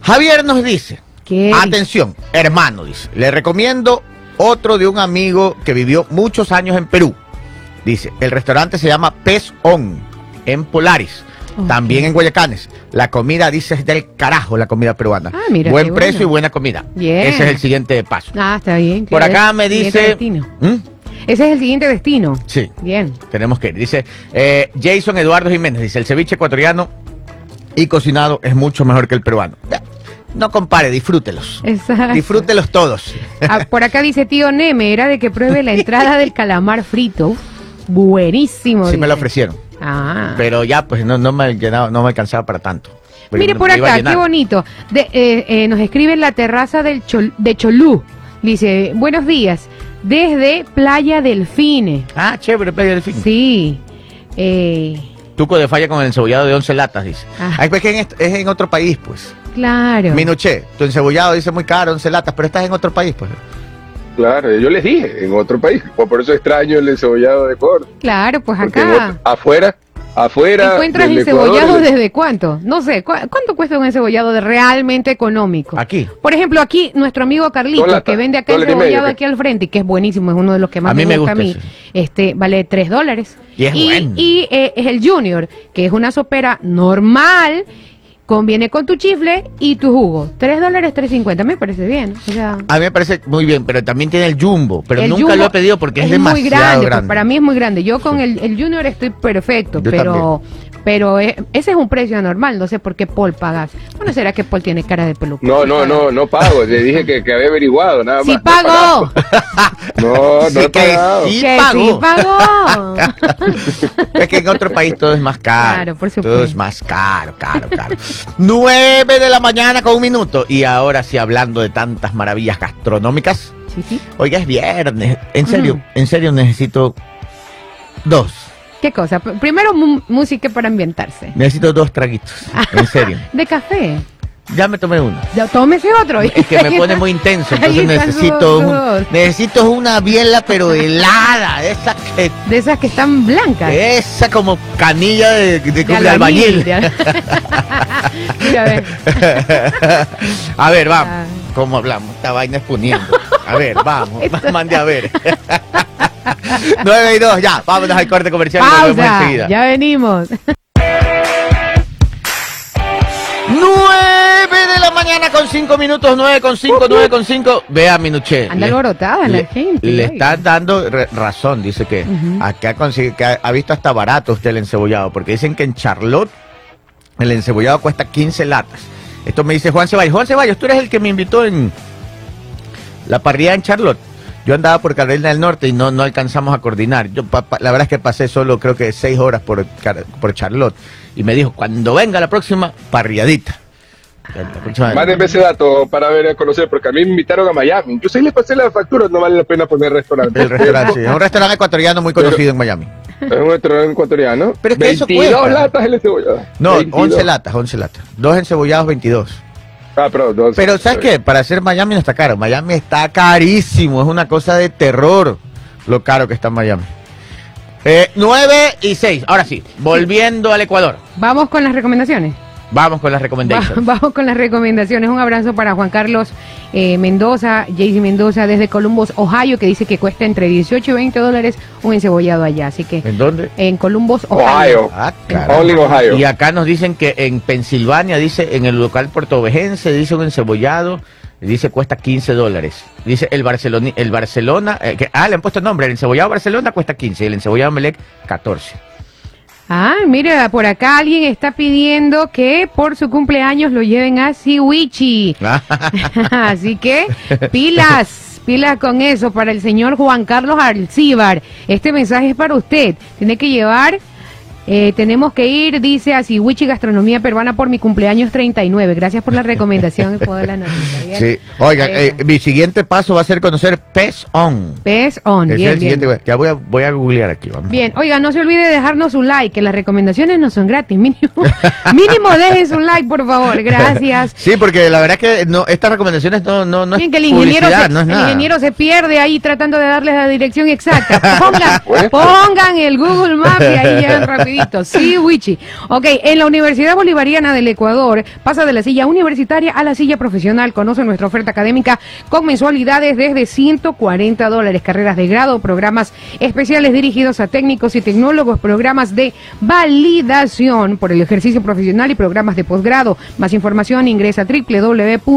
[SPEAKER 1] Javier nos dice,
[SPEAKER 4] ¿Qué?
[SPEAKER 1] atención, hermano, dice, le recomiendo otro de un amigo que vivió muchos años en Perú. Dice, el restaurante se llama Pez On, en Polaris. También en Guayacanes. La comida, dice, es del carajo, la comida peruana.
[SPEAKER 4] Ah, mira,
[SPEAKER 1] Buen precio
[SPEAKER 4] bueno.
[SPEAKER 1] y buena comida.
[SPEAKER 4] Bien.
[SPEAKER 1] Ese es el siguiente paso.
[SPEAKER 4] Ah, está bien.
[SPEAKER 1] Por acá
[SPEAKER 4] es
[SPEAKER 1] me dice... ¿Mm?
[SPEAKER 4] Ese es el siguiente destino.
[SPEAKER 1] Sí.
[SPEAKER 4] Bien.
[SPEAKER 1] Tenemos que ir. Dice eh, Jason Eduardo Jiménez, dice, el ceviche ecuatoriano y cocinado es mucho mejor que el peruano. No compare, disfrútelos.
[SPEAKER 4] Exacto.
[SPEAKER 1] Disfrútelos todos.
[SPEAKER 4] Ah, por acá dice tío Neme, era de que pruebe la <laughs> entrada del calamar frito. Buenísimo.
[SPEAKER 1] Sí me lo ofrecieron.
[SPEAKER 4] Ah.
[SPEAKER 1] Pero ya, pues no, no me llenaba- no me alcanzaba para tanto.
[SPEAKER 4] Mire por acá, qué bonito. De- eh, eh, nos escribe en la terraza del Chol- de Cholú. Dice, buenos días, desde Playa Delfine.
[SPEAKER 1] Ah, chévere, Playa del Fin.
[SPEAKER 4] Sí. Eh,
[SPEAKER 1] Tuco de falla con el encebollado de 11 latas, dice.
[SPEAKER 4] Ah.
[SPEAKER 1] Ay, pues que en est- es en otro país, pues.
[SPEAKER 4] claro.
[SPEAKER 1] Minuché, tu encebollado dice muy caro, 11 latas, pero estás en otro país, pues.
[SPEAKER 2] Claro, yo les dije, en otro país. Pues <laughs> por eso extraño el encebollado de Ecuador.
[SPEAKER 4] Claro, pues acá.
[SPEAKER 2] otro- afuera, afuera.
[SPEAKER 4] ¿Encuentras
[SPEAKER 2] del
[SPEAKER 4] encebollado
[SPEAKER 2] Ecuador,
[SPEAKER 4] desde cuánto? No sé, ¿cu- ¿cuánto cuesta un encebollado de realmente económico?
[SPEAKER 1] Aquí.
[SPEAKER 4] Por ejemplo, aquí nuestro amigo Carlitos, que vende acá
[SPEAKER 2] y
[SPEAKER 4] encebollado
[SPEAKER 2] medio,
[SPEAKER 4] aquí al frente, y que es buenísimo, es uno de los que más
[SPEAKER 1] A mí
[SPEAKER 4] me,
[SPEAKER 1] me
[SPEAKER 4] gusta,
[SPEAKER 1] gusta
[SPEAKER 4] a mí, este vale 3 dólares.
[SPEAKER 1] Y es bueno.
[SPEAKER 4] y, eh, es el Junior, que es una sopera normal, conviene con tu chifle y tu jugo. 3 dólares 3.50, me parece bien. O sea,
[SPEAKER 1] A mí me parece muy bien, pero también tiene el jumbo, pero
[SPEAKER 4] el
[SPEAKER 1] nunca
[SPEAKER 4] Jumbo
[SPEAKER 1] lo he pedido porque es, demasiado
[SPEAKER 4] muy grande,
[SPEAKER 1] grande.
[SPEAKER 4] pues, para mí es muy grande. Yo con el, el Junior estoy perfecto,
[SPEAKER 1] Yo
[SPEAKER 4] pero pero eh, ese es un precio anormal. No sé por qué Paul pagas. Bueno, será que Paul tiene cara de peluca.
[SPEAKER 2] No, no, no, no pago. Le dije que, que había averiguado, nada más.
[SPEAKER 4] ¡Sí
[SPEAKER 2] pagado. <laughs> No, no
[SPEAKER 1] Sí,
[SPEAKER 2] he
[SPEAKER 1] que sí
[SPEAKER 4] que
[SPEAKER 1] pagó.
[SPEAKER 4] sí pagó. <laughs>
[SPEAKER 1] Es que en otro país todo es más caro.
[SPEAKER 4] Claro, por
[SPEAKER 1] Todo
[SPEAKER 4] supuesto.
[SPEAKER 1] es más caro, caro, caro. 9 de la mañana con un minuto. Y ahora sí, hablando de tantas maravillas gastronómicas.
[SPEAKER 4] Sí, sí.
[SPEAKER 1] Oiga, es viernes. En serio,
[SPEAKER 4] Ujú.
[SPEAKER 1] en serio necesito dos.
[SPEAKER 4] ¿Qué cosa? Primero música para ambientarse.
[SPEAKER 1] Necesito dos traguitos. <laughs> En serio.
[SPEAKER 4] De café.
[SPEAKER 1] Ya me tomé uno.
[SPEAKER 4] Ya, Tómese otro.
[SPEAKER 1] Es que me pone muy intenso, <laughs> entonces necesito un- necesito una biela pero helada, esa que
[SPEAKER 4] De esas que están blancas.
[SPEAKER 1] esa como canilla de, de,
[SPEAKER 4] De
[SPEAKER 1] de albañil.
[SPEAKER 4] de <laughs> Mira, a ver.
[SPEAKER 1] A ver, vamos.
[SPEAKER 4] Ah.
[SPEAKER 1] ¿Cómo hablamos? Esta vaina es poniendo. A ver, <laughs> vamos. Mande a ver. 9 y 2, ya. Vámonos al corte comercial y volvemos
[SPEAKER 4] Pausa.
[SPEAKER 1] enseguida.
[SPEAKER 4] Ya venimos.
[SPEAKER 1] 9 de la mañana con 5 minutos, 9 con 5, 9 con 5. Vea, Minuché.
[SPEAKER 4] Anda alborotada la gente,
[SPEAKER 1] Le
[SPEAKER 4] oiga.
[SPEAKER 1] está dando re- razón, dice que
[SPEAKER 4] Ujú.
[SPEAKER 1] acá consigue, que ha, ha visto hasta barato usted el encebollado, porque dicen que en Charlotte el encebollado cuesta 15 latas. Esto me dice Juan Ceballos. Juan Ceballos, tú eres el que me invitó en la parrilla en Charlotte. Yo andaba por Carolina del Norte y no, no alcanzamos a coordinar. Yo pa- pa- la verdad es que pasé solo creo que seis horas por, Car- por Charlotte. Y me dijo, cuando venga la próxima, parriadita.
[SPEAKER 2] Mándenme ese dato para ver a conocer, porque a mí me invitaron a Miami. Yo sí le pasé la factura, no vale la pena poner restaurante.
[SPEAKER 1] El restaurante, sí. Es un restaurante ecuatoriano muy conocido en Miami.
[SPEAKER 2] Es un restaurante ecuatoriano.
[SPEAKER 1] Pero es que eso
[SPEAKER 2] 22
[SPEAKER 1] cuesta.
[SPEAKER 2] latas el cebollado.
[SPEAKER 1] No,
[SPEAKER 2] 22.
[SPEAKER 1] 11 latas, 11 latas. Dos encebollados, 22.
[SPEAKER 2] Ah, pero, dos.
[SPEAKER 1] Pero ¿sabes qué? Para hacer Miami no está caro. Miami está carísimo. Es una cosa de terror lo caro que está en Miami. Eh, 9 y 6. Ahora sí, volviendo al Ecuador.
[SPEAKER 4] Vamos con las recomendaciones.
[SPEAKER 1] Vamos con las
[SPEAKER 4] Va-
[SPEAKER 1] recomendations. <laughs>
[SPEAKER 4] vamos con las recomendaciones. Un abrazo para Juan Carlos eh, Mendoza, Jaycee Mendoza desde Columbus, Ohio, que dice que cuesta entre 18 y 20 dólares un encebollado allá. Así que
[SPEAKER 1] ¿En dónde?
[SPEAKER 4] en Columbus, Ohio.
[SPEAKER 2] Ohio.
[SPEAKER 1] Ah,
[SPEAKER 2] Ohio.
[SPEAKER 1] Y acá nos dicen que en Pensilvania, dice, en el local portovejense, dice un encebollado, dice cuesta 15 dólares. Dice el Barcelona, el Barcelona, eh, que- ah, le han puesto nombre, el encebollado Barcelona cuesta 15 y el encebollado Melec 14.
[SPEAKER 4] Ah, mira, por acá alguien está pidiendo que por su cumpleaños lo lleven a Siwichi. <laughs> Así que pilas, pilas con eso para el señor Juan Carlos Alcíbar. Este mensaje es para usted. Tiene que llevar, eh, tenemos que ir, dice a Siwichi Gastronomía Peruana por mi cumpleaños 39. Gracias por la recomendación por la noticia.
[SPEAKER 1] Sí, oigan, eh, mi siguiente paso va a ser conocer Pez On.
[SPEAKER 4] Pez on, bien,
[SPEAKER 1] el
[SPEAKER 4] bien.
[SPEAKER 1] siguiente, ya voy a, voy a googlear aquí, vamos.
[SPEAKER 4] Bien, oiga, no se olvide de dejarnos un like, que las recomendaciones no son gratis, mínimo. <laughs> mínimo dejen su like, por favor, gracias.
[SPEAKER 1] Sí, porque la verdad es que no, estas recomendaciones no, no, no
[SPEAKER 4] Bien,
[SPEAKER 1] es
[SPEAKER 4] que el ingeniero, se,
[SPEAKER 1] no es
[SPEAKER 4] el
[SPEAKER 1] nada.
[SPEAKER 4] ingeniero se pierde ahí tratando de darles la dirección exacta. Pongan, <laughs> pongan el Google Maps y ahí llegan <laughs> rapidito. Sí, Wichi. Ok, en la Universidad Bolivariana del Ecuador pasa de la silla universitaria a la silla profesional. Conoce nuestra oferta académica con mensualidades desde 140 dólares. Carreras de grado, programas especiales dirigidos a técnicos y tecnólogos, programas de validación por el ejercicio profesional y programas de posgrado. Más información ingresa a www.v.edu.es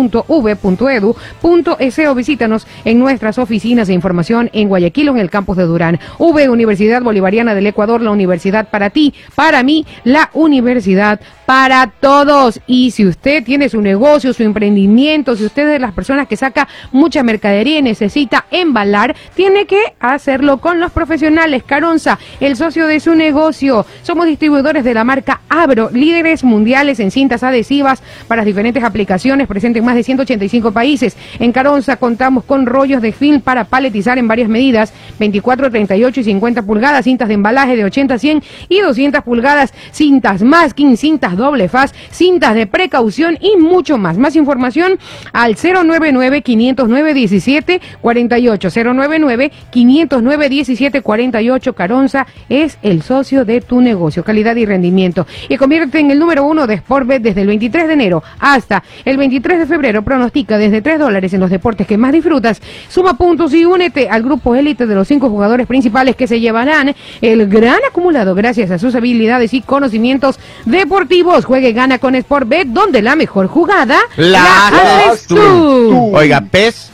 [SPEAKER 4] o visítanos en nuestras oficinas de información en Guayaquil o en el campus de Durán. V Universidad Bolivariana del Ecuador, la universidad para ti, para mí, la universidad para todos. Y si usted tiene su negocio, su emprendimiento, si usted es de las personas que saca mucha mercadería y necesita embalar, tiene que hacerlo con los profesionales. Caronza, el socio de su negocio. Somos distribuidores de la marca Abro, líderes mundiales en cintas adhesivas para las diferentes aplicaciones, presentes en más de 185 países. En Caronza contamos con rollos de film para paletizar en varias medidas, 24, 38 y 50 pulgadas, cintas de embalaje de 80, 100 y 200 pulgadas, cintas masking, cintas doble faz, cintas de precaución y mucho más. Más información al 099 509 17 48 099 509 17 48 Caronza es el socio de tu negocio, calidad y rendimiento. Y convierte en el número uno de Sportbet desde el 23 de enero hasta el 23 de febrero. Pronostica desde 3 dólares en los deportes que más disfrutas. Suma puntos y únete al grupo élite de los cinco jugadores principales que se llevarán el gran acumulado gracias a sus habilidades y conocimientos deportivos. Juegue y gana con Sportbet, donde la mejor jugada
[SPEAKER 1] La
[SPEAKER 4] haces
[SPEAKER 1] haces
[SPEAKER 4] tú.
[SPEAKER 2] tú.
[SPEAKER 1] Oiga, Pez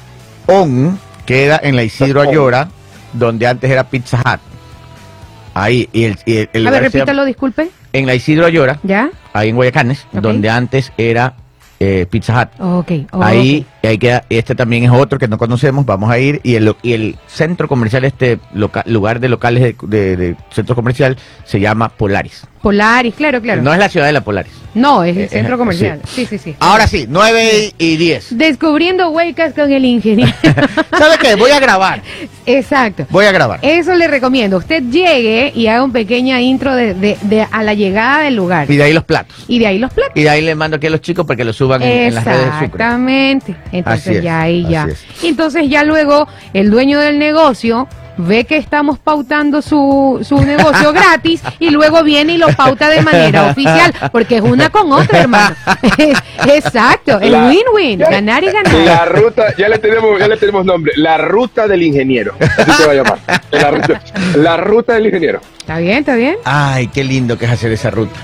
[SPEAKER 1] On queda en la Isidro. Ayora, donde antes era Pizza Hut. Ahí, y el, y el- el
[SPEAKER 4] A ver,
[SPEAKER 1] se llama-
[SPEAKER 4] repítalo, disculpe.
[SPEAKER 1] En la Isidro Ayora,
[SPEAKER 4] ¿Ya?
[SPEAKER 1] ahí en Guayacanes, donde antes era eh, Pizza Hut.
[SPEAKER 4] Ok. ok.
[SPEAKER 1] Ahí, este también es otro que no conocemos, vamos a ir, y el, y centro comercial, este lugar de locales de, de- de centro comercial, se llama Polaris.
[SPEAKER 4] Polaris, claro, claro.
[SPEAKER 1] No es la ciudad de la Polaris.
[SPEAKER 4] No, es el
[SPEAKER 1] Eh,
[SPEAKER 4] centro
[SPEAKER 1] eh,
[SPEAKER 4] comercial.
[SPEAKER 1] sí.
[SPEAKER 4] Sí, sí, sí.
[SPEAKER 1] Ahora sí, 9 y 10.
[SPEAKER 4] Descubriendo huecas con el ingeniero. <laughs>
[SPEAKER 1] ¿Sabe qué? Voy a grabar,
[SPEAKER 4] Exacto.
[SPEAKER 1] voy a grabar.
[SPEAKER 4] Eso le recomiendo. Usted llegue y haga un pequeña intro de, de- de- a la llegada del lugar.
[SPEAKER 1] Y de ahí los platos.
[SPEAKER 4] Y de ahí los platos.
[SPEAKER 1] Y de ahí le mando aquí a los chicos para que lo suban en, en las redes.
[SPEAKER 4] Exactamente. Entonces
[SPEAKER 1] Así es,
[SPEAKER 4] ya ahí ya. entonces ya luego el dueño del negocio ve que estamos pautando su, su <laughs> negocio gratis y luego viene y lo pauta de manera oficial, porque es una con otra, hermano. <laughs> Exacto, el win-win, ganar y ganar.
[SPEAKER 2] La ruta, ya le tenemos, ya le tenemos nombre, la ruta del ingeniero. Así se va a llamar. La ruta, la ruta del ingeniero.
[SPEAKER 4] Está bien, está bien.
[SPEAKER 1] Ay, qué lindo que es hacer esa ruta.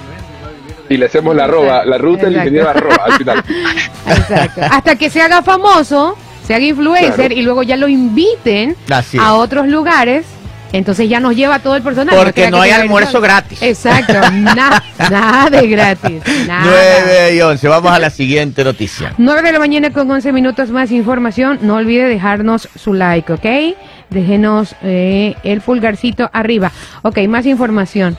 [SPEAKER 2] Y le hacemos la arroba, la ruta del ingeniero arroba al final. <laughs>
[SPEAKER 4] Exacto. Hasta que se haga famoso, se haga influencer
[SPEAKER 2] Claro.
[SPEAKER 4] y luego ya lo inviten a otros lugares. Entonces ya nos lleva todo el personaje.
[SPEAKER 1] Porque no hay almuerzo gratis.
[SPEAKER 4] Exacto, <laughs> nada, nada de gratis. Nada.
[SPEAKER 1] 9 y 11. Vamos a la siguiente noticia.
[SPEAKER 4] 9 de la mañana con 11 minutos más información. No olvide dejarnos su like, ¿ok? Déjenos eh, el pulgarcito arriba. Ok, más información.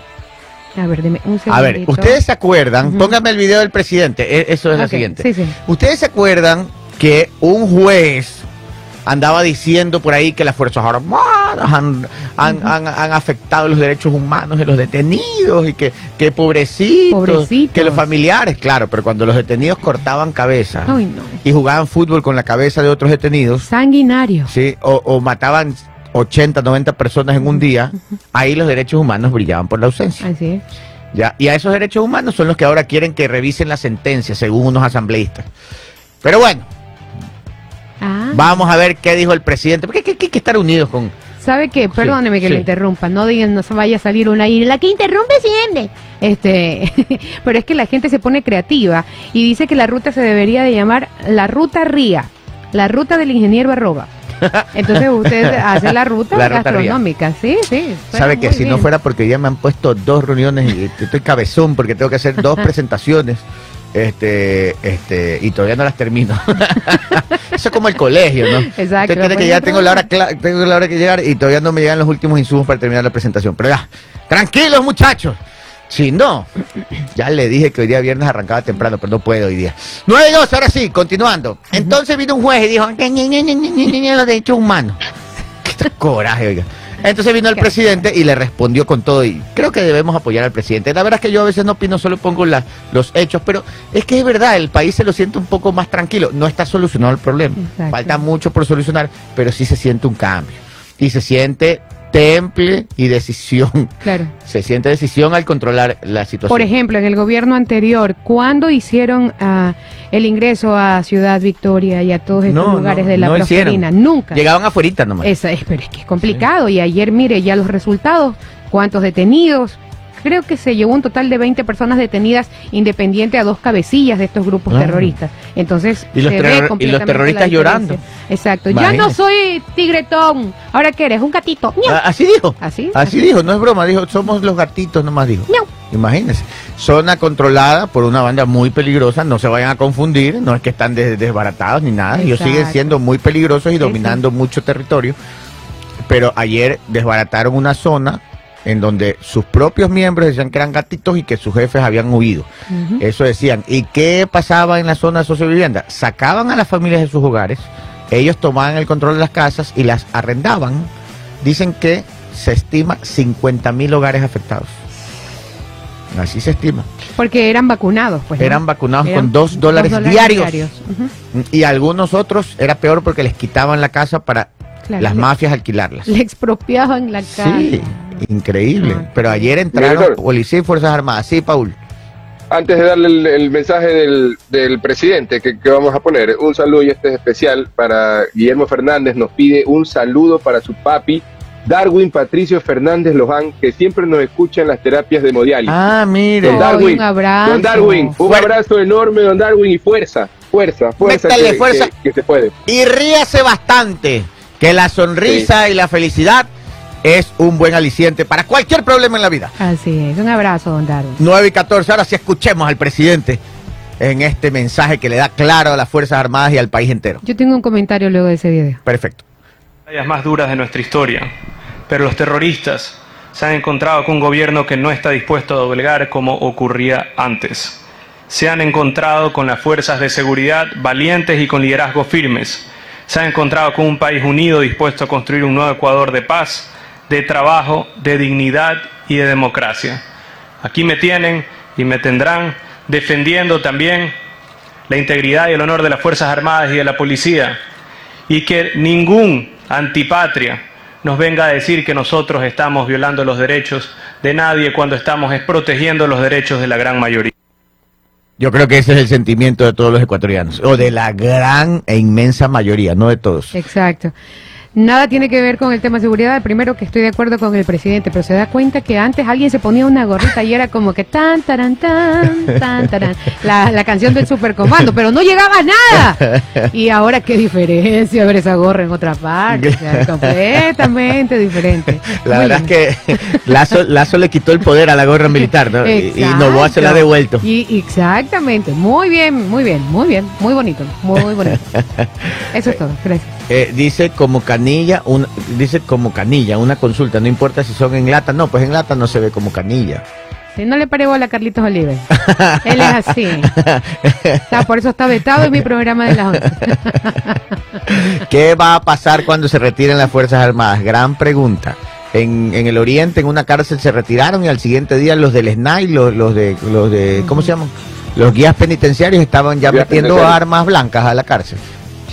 [SPEAKER 4] A ver, un segundito.
[SPEAKER 1] A ver, ¿ustedes se acuerdan?
[SPEAKER 4] Ujú.
[SPEAKER 1] Póngame el video del presidente. e- Eso es la
[SPEAKER 4] Ok,
[SPEAKER 1] siguiente.
[SPEAKER 4] sí, sí.
[SPEAKER 1] ¿Ustedes se acuerdan que un juez andaba diciendo por ahí que las Fuerzas Armadas han, han, han- han afectado los derechos humanos de los detenidos y que, que pobrecitos,
[SPEAKER 4] Pobrecitos.
[SPEAKER 1] que los familiares, claro, pero cuando los detenidos cortaban cabeza
[SPEAKER 4] Ay, no.
[SPEAKER 1] y jugaban fútbol con la cabeza de otros detenidos,
[SPEAKER 4] Sanguinario.
[SPEAKER 1] ¿sí? o, o mataban 80, 90 personas en un día, ahí los derechos humanos brillaban por la ausencia.
[SPEAKER 4] Así es.
[SPEAKER 1] ¿ya? Y a esos derechos humanos son los que ahora quieren que revisen la sentencia, según unos asambleístas. Pero bueno,
[SPEAKER 4] Ah.
[SPEAKER 1] vamos a ver qué dijo el presidente, porque hay que, estar unidos con...
[SPEAKER 4] ¿Sabe qué? Perdóneme que
[SPEAKER 1] sí.
[SPEAKER 4] lo interrumpa. No digan, no se vaya a salir una y la que interrumpe siempre. Este, <laughs> pero es que la gente se pone creativa y dice que la ruta se debería de llamar la ruta RIA, la ruta del ingeniero arroba. Entonces usted hace la ruta
[SPEAKER 1] La
[SPEAKER 4] gastronómica, sí, sí.
[SPEAKER 1] ¿Sabe que si no fuera porque ya me han puesto dos reuniones y estoy cabezón porque tengo que hacer dos <laughs> presentaciones? Este, este, y todavía no las termino. <laughs> Eso es como el colegio, ¿no?
[SPEAKER 4] Exacto,
[SPEAKER 1] Usted tiene que ya tengo la hora tengo la hora que llegar y todavía no me llegan los últimos insumos para terminar la presentación. Pero ya, tranquilos muchachos. Si no, ya le dije que hoy día viernes arrancaba temprano, pero no puedo hoy día. 9 y 2, ahora sí, continuando. Entonces vino un juez y dijo, "Ñe, Ñe, Ñe, Ñe, Ñe, Ñe, Ñe, los derechos humanos. <laughs> Qué coraje, oiga. Entonces vino el presidente y le respondió con todo y creo que debemos apoyar al presidente. La verdad es que yo a veces no opino, solo pongo la- los hechos, pero es que es verdad, el país se lo siente un poco más tranquilo. No está solucionado el problema.
[SPEAKER 4] Exacto.
[SPEAKER 1] Falta mucho por solucionar, pero sí se siente un cambio. Y se siente temple y decisión. <laughs>
[SPEAKER 4] Claro.
[SPEAKER 1] Se siente decisión al controlar la situación.
[SPEAKER 4] Por ejemplo, en el gobierno anterior, ¿cuándo hicieron ah, el ingreso a Ciudad Victoria y a todos estos
[SPEAKER 1] No,
[SPEAKER 4] lugares
[SPEAKER 1] no,
[SPEAKER 4] de la
[SPEAKER 1] no hicieron.
[SPEAKER 4] prosperina? Nunca.
[SPEAKER 1] Llegaban afuera nomás.
[SPEAKER 4] Esa es, pero es que es complicado. Y ayer, mire, ya los resultados, cuántos detenidos. Creo que se llevó un total de 20 personas detenidas independiente a dos cabecillas de estos grupos
[SPEAKER 1] Ah.
[SPEAKER 4] terroristas. Entonces,
[SPEAKER 1] Y los
[SPEAKER 4] se
[SPEAKER 1] y terroristas llorando.
[SPEAKER 4] Exacto. Ya
[SPEAKER 1] Imagínese.
[SPEAKER 4] no soy tigretón. ¿Ahora qué eres? Un gatito. Miau.
[SPEAKER 1] Ah, Así dijo.
[SPEAKER 4] Así.
[SPEAKER 1] Así dijo, no es broma, dijo, somos los gatitos nomás, dijo.
[SPEAKER 4] Miau.
[SPEAKER 1] Imagínense. Zona controlada por una banda muy peligrosa, no se vayan a confundir, no es que están des- desbaratados ni nada, ellos
[SPEAKER 4] Exacto.
[SPEAKER 1] siguen siendo muy peligrosos y dominando mucho territorio. Pero ayer desbarataron una zona en donde sus propios miembros decían que eran gatitos y que sus jefes habían huido. Eso decían. ¿Y qué pasaba en la zona de sociovivienda? Sacaban a las familias de sus hogares, ellos tomaban el control de las casas y las arrendaban. Dicen que se estima 50 mil hogares afectados. Así se estima.
[SPEAKER 4] Porque eran vacunados, pues. ¿no?
[SPEAKER 1] Eran vacunados
[SPEAKER 4] Eran
[SPEAKER 1] con dos dólares, diarios. Y algunos otros era peor porque les quitaban la casa para
[SPEAKER 4] Claro,
[SPEAKER 1] las
[SPEAKER 4] le-
[SPEAKER 1] mafias alquilarlas.
[SPEAKER 4] Le expropiaban la casa.
[SPEAKER 1] Sí, increíble.
[SPEAKER 4] Ah.
[SPEAKER 1] Pero ayer entraron policía y Fuerzas Armadas. Sí, Paul.
[SPEAKER 2] Antes de darle el, el mensaje del, del presidente que, que vamos a poner, un saludo y este es especial para Guillermo Fernández, nos pide un saludo para su papi Darwin Patricio Fernández Loján, que siempre nos escucha en las terapias de Modiali.
[SPEAKER 1] Ah, mire.
[SPEAKER 2] Don
[SPEAKER 4] Ay,
[SPEAKER 2] Darwin,
[SPEAKER 4] un abrazo.
[SPEAKER 2] Don Darwin, un
[SPEAKER 1] Fuer-
[SPEAKER 2] abrazo enorme, Don Darwin, y fuerza, fuerza, fuerza,
[SPEAKER 1] Métale
[SPEAKER 2] que,
[SPEAKER 1] fuerza.
[SPEAKER 2] que- que se puede.
[SPEAKER 1] Y ríase bastante, que la sonrisa y la felicidad es un buen aliciente para cualquier problema en la vida.
[SPEAKER 4] Así es, un abrazo, don Darwin.
[SPEAKER 1] 9 y 14, ahora sí escuchemos al presidente en este mensaje que le da claro a las Fuerzas Armadas y al país entero.
[SPEAKER 4] Yo tengo un comentario luego de ese video.
[SPEAKER 1] Perfecto.
[SPEAKER 5] batallas más duras de nuestra historia, pero los terroristas se han encontrado con un gobierno que no está dispuesto a doblegar como ocurría antes. Se han encontrado con las fuerzas de seguridad valientes y con liderazgos firmes. Se han encontrado con un país unido dispuesto a construir un nuevo Ecuador de paz, de trabajo, de dignidad y de democracia. Aquí me tienen y me tendrán defendiendo también la integridad y el honor de las Fuerzas Armadas y de la policía y que ningún antipatria nos venga a decir que nosotros estamos violando los derechos de nadie cuando estamos es protegiendo los derechos de la gran mayoría.
[SPEAKER 1] Yo creo que ese es el sentimiento de todos los ecuatorianos, o de la gran e inmensa mayoría, no de todos.
[SPEAKER 4] Exacto. Nada tiene que ver con el tema de seguridad. Primero que estoy de acuerdo con el presidente, pero se da cuenta que antes alguien se ponía una gorrita y era como que tan, taran, tan, tan, taran. La, la canción del supercomando, pero no llegaba a nada. Y ahora qué diferencia ver esa gorra en otra parte. O sea, completamente diferente.
[SPEAKER 1] La
[SPEAKER 4] Muy
[SPEAKER 1] verdad
[SPEAKER 4] bien.
[SPEAKER 1] es que Lazo, Lazo le quitó el poder a la gorra militar, ¿no? Y, y Novoa se la ha
[SPEAKER 4] Exacto.
[SPEAKER 1] devuelto.
[SPEAKER 4] Y, exactamente, muy bien, muy bien, muy bien, muy bonito, muy bonito. Eso es todo, gracias.
[SPEAKER 1] Eh, dice como canilla, un, dice como canilla, una consulta, no importa si son en lata, no, pues en lata no se ve como canilla.
[SPEAKER 4] Si no le paré bola a Carlitos Oliver. <laughs> Él es así. Está- por eso está vetado en mi programa de las <laughs> 11.
[SPEAKER 1] ¿Qué va a pasar cuando se retiren las Fuerzas Armadas? Gran pregunta. En, en el oriente, en una cárcel, se retiraron y al siguiente día los del SNAI, los, los de, los de, ¿cómo se llaman? Los guías penitenciarios estaban ya
[SPEAKER 2] Guías
[SPEAKER 1] metiendo armas blancas a la cárcel.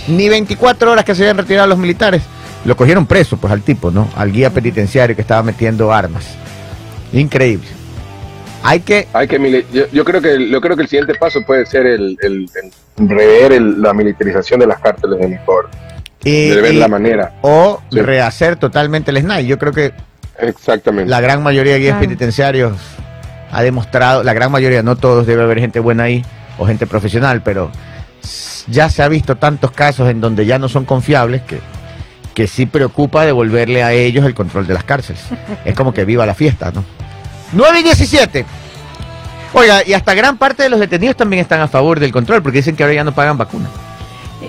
[SPEAKER 1] Ni 24 horas que se habían retirado los militares. Lo cogieron preso, pues al tipo, ¿no? Al guía penitenciario que estaba metiendo armas. Increíble. Hay que
[SPEAKER 2] Hay que yo, yo creo que yo creo que el siguiente paso puede ser el, el- el rever el- la militarización de las cárceles de mejor,
[SPEAKER 1] y-
[SPEAKER 2] de ver
[SPEAKER 1] y-
[SPEAKER 2] la manera.
[SPEAKER 1] o
[SPEAKER 2] Sí.
[SPEAKER 1] rehacer totalmente el SNAI. Yo creo que
[SPEAKER 2] Exactamente.
[SPEAKER 1] la gran mayoría de guías
[SPEAKER 4] Claro.
[SPEAKER 1] penitenciarios ha demostrado, la gran mayoría, no todos, debe haber gente buena ahí o gente profesional, pero ya se ha visto tantos casos en donde ya no son confiables que, que sí preocupa devolverle a ellos el control de las cárceles. <laughs> es como que viva la fiesta, ¿no? 9 y 17. Oiga, y hasta gran parte de los detenidos también están a favor del control porque dicen que ahora ya no pagan vacuna.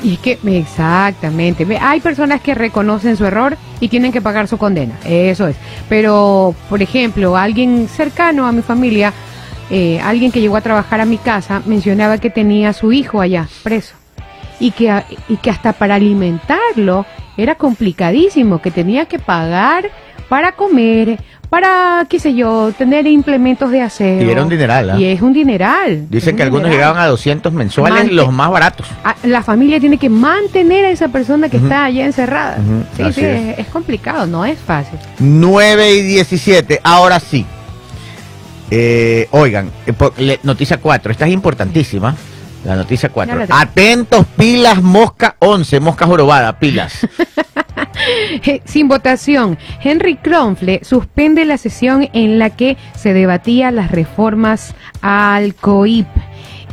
[SPEAKER 4] Y es que, exactamente. Hay personas que reconocen su error y tienen que pagar su condena. Eso es. Pero, por ejemplo, alguien cercano a mi familia, eh, alguien que llegó a trabajar a mi casa, mencionaba que tenía a su hijo allá, preso. Y que, y que hasta para alimentarlo era complicadísimo, que tenía que pagar para comer, para, qué sé yo, tener implementos de aseo.
[SPEAKER 1] Y era un dineral, ¿ah?
[SPEAKER 4] Y es un dineral.
[SPEAKER 1] Dicen que
[SPEAKER 4] un
[SPEAKER 1] algunos
[SPEAKER 4] dineral.
[SPEAKER 1] llegaban a 200 mensuales,
[SPEAKER 4] Mante-
[SPEAKER 1] los más baratos.
[SPEAKER 4] Ah, la familia tiene que mantener a esa persona que está allá encerrada. Sí,
[SPEAKER 1] así
[SPEAKER 4] sí,
[SPEAKER 1] es.
[SPEAKER 4] es. es complicado, no es fácil.
[SPEAKER 1] 9 y 17. Ahora sí. Eh, oigan, eh, noticia 4. Esta es importantísima. La noticia 4.
[SPEAKER 4] Ya la tengo.
[SPEAKER 1] Atentos, pilas, mosca 11. Mosca jorobada, pilas. <laughs>
[SPEAKER 4] Eh, Sin votación, Henry Kronfle suspende la sesión en la que se debatía las reformas al COIP.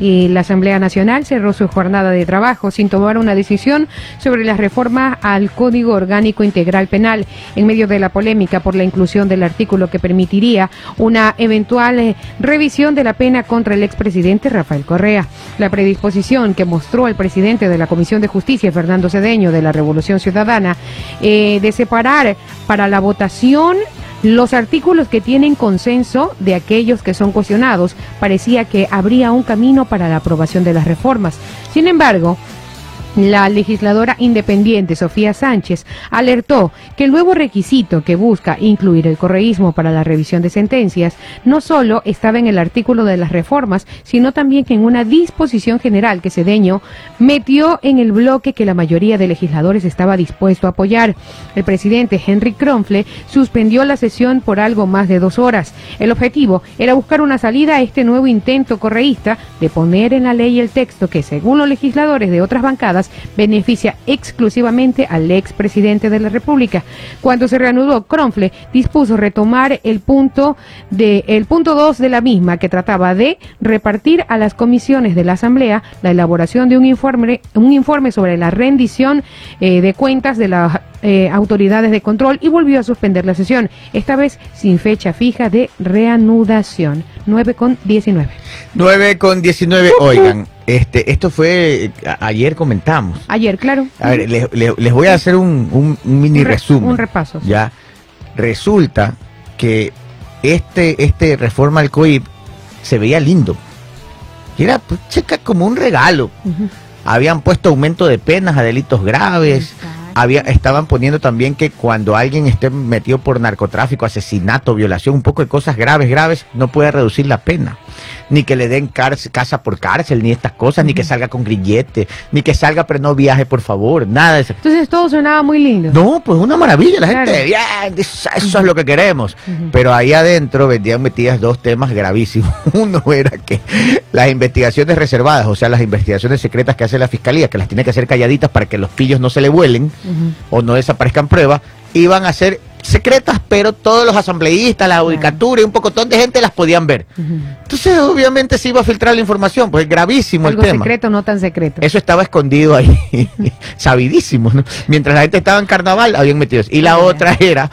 [SPEAKER 4] Y la Asamblea Nacional cerró su jornada de trabajo sin tomar una decisión sobre las reformas al Código Orgánico Integral Penal en medio de la polémica por la inclusión del artículo que permitiría una eventual eh, revisión de la pena contra el expresidente Rafael Correa. La predisposición que mostró el presidente de la Comisión de Justicia, Fernando Cedeño, de la Revolución Ciudadana, eh, de separar para la votación los artículos que tienen consenso de aquellos que son cuestionados, parecía que habría un camino para la aprobación de las reformas. Sin embargo, la legisladora independiente Sofía Sánchez alertó que el nuevo requisito que busca incluir el correísmo para la revisión de sentencias no solo estaba en el artículo de las reformas, sino también que en una disposición general que Cedeño metió en el bloque que la mayoría de legisladores estaba dispuesto a apoyar. El presidente Henry Kronfle suspendió la sesión por algo más de dos horas. El objetivo era buscar una salida a este nuevo intento correísta de poner en la ley el texto que, según los legisladores de otras bancadas, beneficia exclusivamente al expresidente de la República. Cuando se reanudó, Cronfle dispuso retomar el punto de el punto 2 de la misma que trataba de repartir a las comisiones de la Asamblea la elaboración de un informe un informe sobre la rendición eh, de cuentas de las eh, autoridades de control y volvió a suspender la sesión, esta vez sin fecha fija de reanudación. 9 con 19.
[SPEAKER 1] 9 con 19. Oigan, este, esto fue, a- ayer comentamos.
[SPEAKER 4] Ayer, claro.
[SPEAKER 1] A ver, les, les- les voy a hacer un, un- un mini
[SPEAKER 4] Un re-
[SPEAKER 1] resumen.
[SPEAKER 4] un repaso.
[SPEAKER 1] Ya. Resulta que este, este reforma al COIP se veía lindo. Y era, pues, checa, como un regalo. Habían puesto aumento de penas a delitos graves. Había, estaban poniendo también que cuando alguien esté metido por narcotráfico, asesinato, violación, un poco de cosas graves, graves, no puede reducir la pena. Ni que le den cárcel- casa por cárcel, ni estas cosas, ni que salga con grillete, ni que salga pero no viaje, por favor, nada de eso.
[SPEAKER 4] Entonces todo sonaba muy lindo.
[SPEAKER 1] No, pues una maravilla, la
[SPEAKER 4] Claro.
[SPEAKER 1] gente, bien, eso, es lo que queremos. Pero ahí adentro vendían metidas dos temas gravísimos. <laughs> Uno era que las investigaciones reservadas, o sea, las investigaciones secretas que hace la fiscalía, que las tiene que hacer calladitas para que los pillos no se le vuelen o no desaparezcan pruebas, iban a ser secretas, pero todos los asambleístas, la judicatura y un pocotón de gente las podían ver. Entonces, obviamente se iba a filtrar la información, pues es gravísimo
[SPEAKER 4] Algo
[SPEAKER 1] el tema.
[SPEAKER 4] secreto, no tan secreto.
[SPEAKER 1] Eso estaba escondido ahí, <laughs> sabidísimo, ¿no? Mientras la gente estaba en carnaval, habían metido eso. Y la
[SPEAKER 4] Ah.
[SPEAKER 1] otra era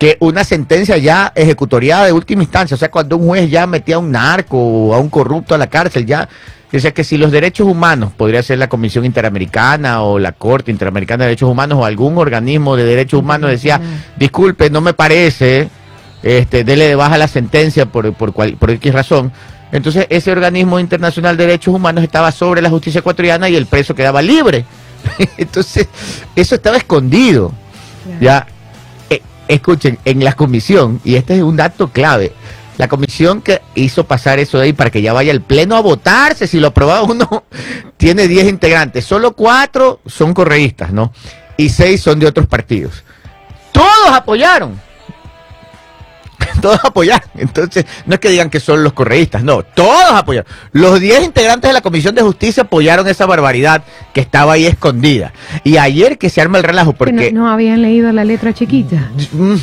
[SPEAKER 1] que una sentencia ya ejecutoriada de última instancia, o sea, cuando un juez ya metía a un narco o a un corrupto a la cárcel, ya decía que si los derechos humanos, podría ser la Comisión Interamericana o la Corte Interamericana de Derechos Humanos o algún organismo de derechos humanos decía, disculpe, no me parece, este, dele de baja la sentencia por, por, cual, por X razón. Entonces ese organismo internacional de derechos humanos estaba sobre la justicia ecuatoriana y el preso quedaba libre. <laughs> Entonces eso estaba escondido. Ya, escuchen, en la comisión, y este es un dato clave, la comisión que hizo pasar eso de ahí para que ya vaya el pleno a votarse, si lo aprobaba uno, <laughs> tiene 10 integrantes, solo 4 son correístas, ¿no? Y 6 son de otros partidos. Todos apoyaron. Todos apoyaron. Entonces, no es que digan que son los correístas, no, todos apoyaron. Los 10 integrantes de la Comisión de Justicia apoyaron esa barbaridad que estaba ahí escondida. Y ayer que se arma el relajo,
[SPEAKER 4] Que
[SPEAKER 1] porque...
[SPEAKER 4] no, no habían leído la letra chiquita.
[SPEAKER 1] Mm,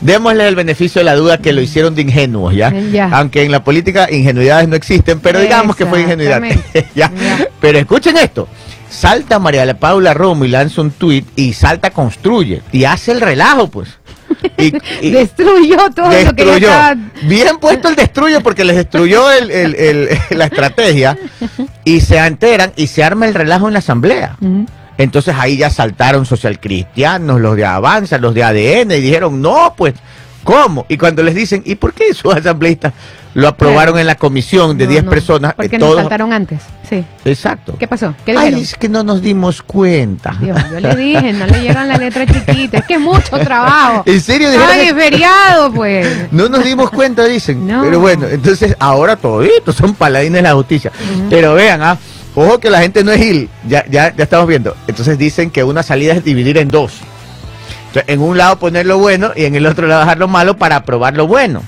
[SPEAKER 1] Démosle el beneficio de la duda que lo hicieron de ingenuos, ¿ya?
[SPEAKER 4] Eh, ya.
[SPEAKER 1] Aunque en la política ingenuidades no existen, pero digamos que fue ingenuidad. <laughs> ¿ya?
[SPEAKER 4] Ya.
[SPEAKER 1] Pero escuchen esto. Salta María La Paula Romo y lanza un tuit y Salta construye y hace el relajo, pues. Y, y
[SPEAKER 4] Destruyó todo lo que ya.
[SPEAKER 1] Bien puesto el destruyo porque les destruyó el- el- el- <laughs> la estrategia y se enteran y se arma el relajo en la asamblea. Entonces ahí ya saltaron socialcristianos, los de Avanza, los de ADN, y dijeron, no, pues, ¿cómo? Y cuando les dicen, ¿y por qué esos <laughs> asambleístas lo aprobaron en la comisión de
[SPEAKER 4] No,
[SPEAKER 1] 10
[SPEAKER 4] no,
[SPEAKER 1] personas?
[SPEAKER 4] ¿Por
[SPEAKER 1] eh, todos-
[SPEAKER 4] saltaron antes? Sí.
[SPEAKER 1] Exacto.
[SPEAKER 4] ¿Qué pasó? ¿Qué
[SPEAKER 1] Ay, es que no nos dimos cuenta.
[SPEAKER 4] Dios, yo le dije, no le llegan la letra chiquita. Es que es mucho trabajo. <laughs>
[SPEAKER 1] ¿En serio
[SPEAKER 4] Ay, es feriado, pues. <laughs>
[SPEAKER 1] No nos dimos cuenta, dicen.
[SPEAKER 4] No.
[SPEAKER 1] Pero bueno, entonces ahora toditos son paladines de la justicia. Pero vean, ah, ojo que la gente no es gil. Ya, ya, ya estamos viendo. Entonces dicen que una salida es dividir en dos. Entonces, en un lado poner lo bueno y en el otro lado dejar lo malo para aprobar lo bueno.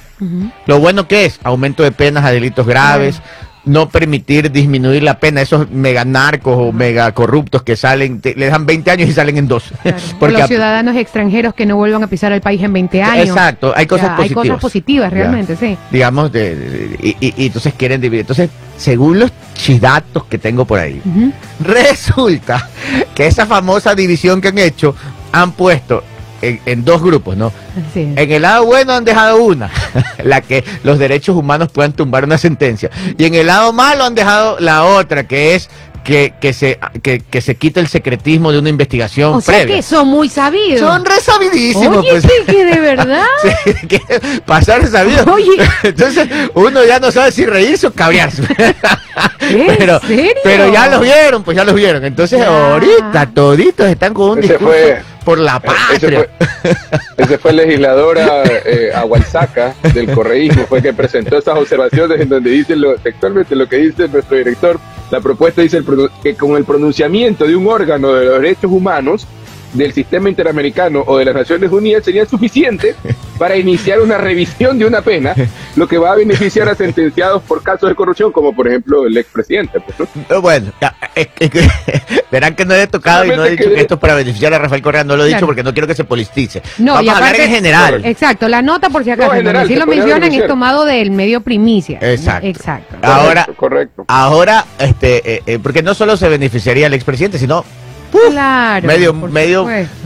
[SPEAKER 1] Lo bueno que es aumento de penas a delitos graves, no permitir disminuir la pena a esos mega narcos o mega corruptos que salen, te- le dan 20 años y salen en dos.
[SPEAKER 4] Claro. O <laughs>
[SPEAKER 1] Porque
[SPEAKER 4] los ciudadanos extranjeros que no vuelvan a pisar el país en 20 años.
[SPEAKER 1] Exacto, hay cosas
[SPEAKER 4] Ya, Hay
[SPEAKER 1] positivas.
[SPEAKER 4] cosas positivas,
[SPEAKER 1] Ya.
[SPEAKER 4] realmente, sí.
[SPEAKER 1] digamos, de, de- y, y- y entonces quieren dividir. Entonces, según los chidatos que tengo por ahí, <laughs> resulta que esa famosa división que han hecho han puesto en, en dos grupos, ¿no? En el lado bueno han dejado una, <laughs> la que los derechos humanos puedan tumbar una sentencia. Y en el lado malo han dejado la otra, que es que, que, se, que, que se quite el secretismo de una investigación
[SPEAKER 4] O sea
[SPEAKER 1] previa.
[SPEAKER 4] que son muy sabidos.
[SPEAKER 1] Son resabidísimos.
[SPEAKER 4] Oye,
[SPEAKER 1] pues.
[SPEAKER 4] sí, que de verdad. <laughs>
[SPEAKER 1] Sí, que pasar sabido.
[SPEAKER 4] Oye.
[SPEAKER 1] Entonces, uno ya no sabe si reírse o cabrearse.
[SPEAKER 4] ¿En
[SPEAKER 1] pero,
[SPEAKER 4] serio?
[SPEAKER 1] pero ya los vieron, pues ya los vieron. Entonces,
[SPEAKER 4] Ya.
[SPEAKER 1] ahorita toditos están con un
[SPEAKER 2] Ese
[SPEAKER 1] discurso
[SPEAKER 2] fue-
[SPEAKER 1] por la
[SPEAKER 2] Ese
[SPEAKER 1] patria.
[SPEAKER 2] fue, <laughs> ese fue el legislador eh, Agualsaca del correísmo, fue que presentó esas observaciones en donde dice lo, textualmente lo que dice nuestro director. La propuesta dice que con el pronunciamiento de un órgano de los derechos humanos del sistema interamericano o de las Naciones Unidas sería suficiente <laughs> para iniciar una revisión de una pena, lo que va a beneficiar a sentenciados por casos de corrupción, como por ejemplo el expresidente. Pues, ¿no?
[SPEAKER 1] No, Bueno, es- es que- <laughs> verán que no he tocado y no he dicho
[SPEAKER 2] que-
[SPEAKER 1] que esto es para beneficiar a Rafael Correa, no lo he dicho porque no quiero que se politice.
[SPEAKER 4] No,
[SPEAKER 1] Vamos
[SPEAKER 4] y
[SPEAKER 1] a hablar en general.
[SPEAKER 4] Exacto, la nota por si acaso,
[SPEAKER 2] No, general, se
[SPEAKER 4] lo mencionan es tomado del medio primicia.
[SPEAKER 1] Exacto.
[SPEAKER 4] Exacto.
[SPEAKER 1] Ahora-
[SPEAKER 2] Correcto, correcto.
[SPEAKER 1] Ahora, este, eh, eh, porque no solo se beneficiaría al expresidente, sino
[SPEAKER 4] Claro.
[SPEAKER 1] medio, medio,
[SPEAKER 4] supuesto.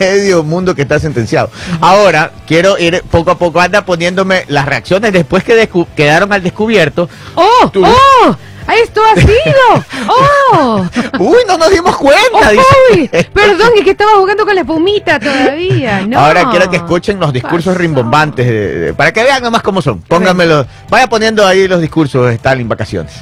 [SPEAKER 1] medio mundo que está sentenciado. Ahora, quiero ir poco a poco, anda poniéndome las reacciones después que quedaron al descubierto.
[SPEAKER 4] ¡Oh!
[SPEAKER 1] Tú-
[SPEAKER 4] ¡Oh! ¡Esto ha sido! ¡Oh! <laughs>
[SPEAKER 1] Uy, no nos dimos cuenta.
[SPEAKER 4] ¡Uy!
[SPEAKER 1] dice. <laughs>
[SPEAKER 4] Perdón, es que estaba jugando con la espumita todavía. No.
[SPEAKER 1] Ahora quiero que escuchen los discursos
[SPEAKER 4] Pasó.
[SPEAKER 1] rimbombantes, de- de- para que vean nomás cómo son. Pónganmelo, vaya poniendo ahí los discursos de Stalin vacaciones.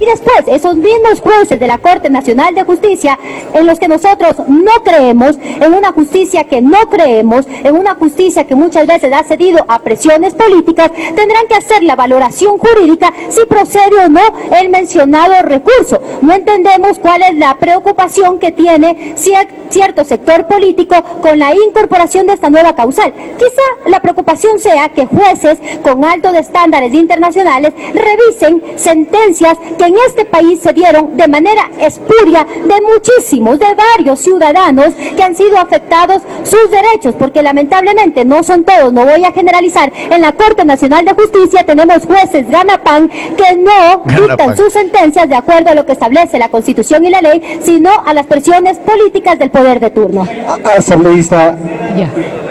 [SPEAKER 6] Y después, esos mismos jueces de la Corte Nacional de Justicia, en los que nosotros no creemos, en una justicia que no creemos, en una justicia que muchas veces ha cedido a presiones políticas, tendrán que hacer la valoración jurídica si procede o no el mencionado recurso. No entendemos cuál es la preocupación que tiene cier- cierto sector político con la incorporación de esta nueva causal. Quizá la preocupación sea que jueces con altos estándares internacionales revisen sentencias que en este país se dieron de manera espuria de muchísimos, de varios ciudadanos que han sido afectados sus derechos, porque lamentablemente no son todos, no voy a generalizar. En la Corte Nacional de Justicia tenemos jueces ganapan que no dictan sus sentencias de acuerdo a lo que establece la Constitución y la ley, sino a las presiones políticas del poder de turno.
[SPEAKER 7] asambleísta
[SPEAKER 4] Ya.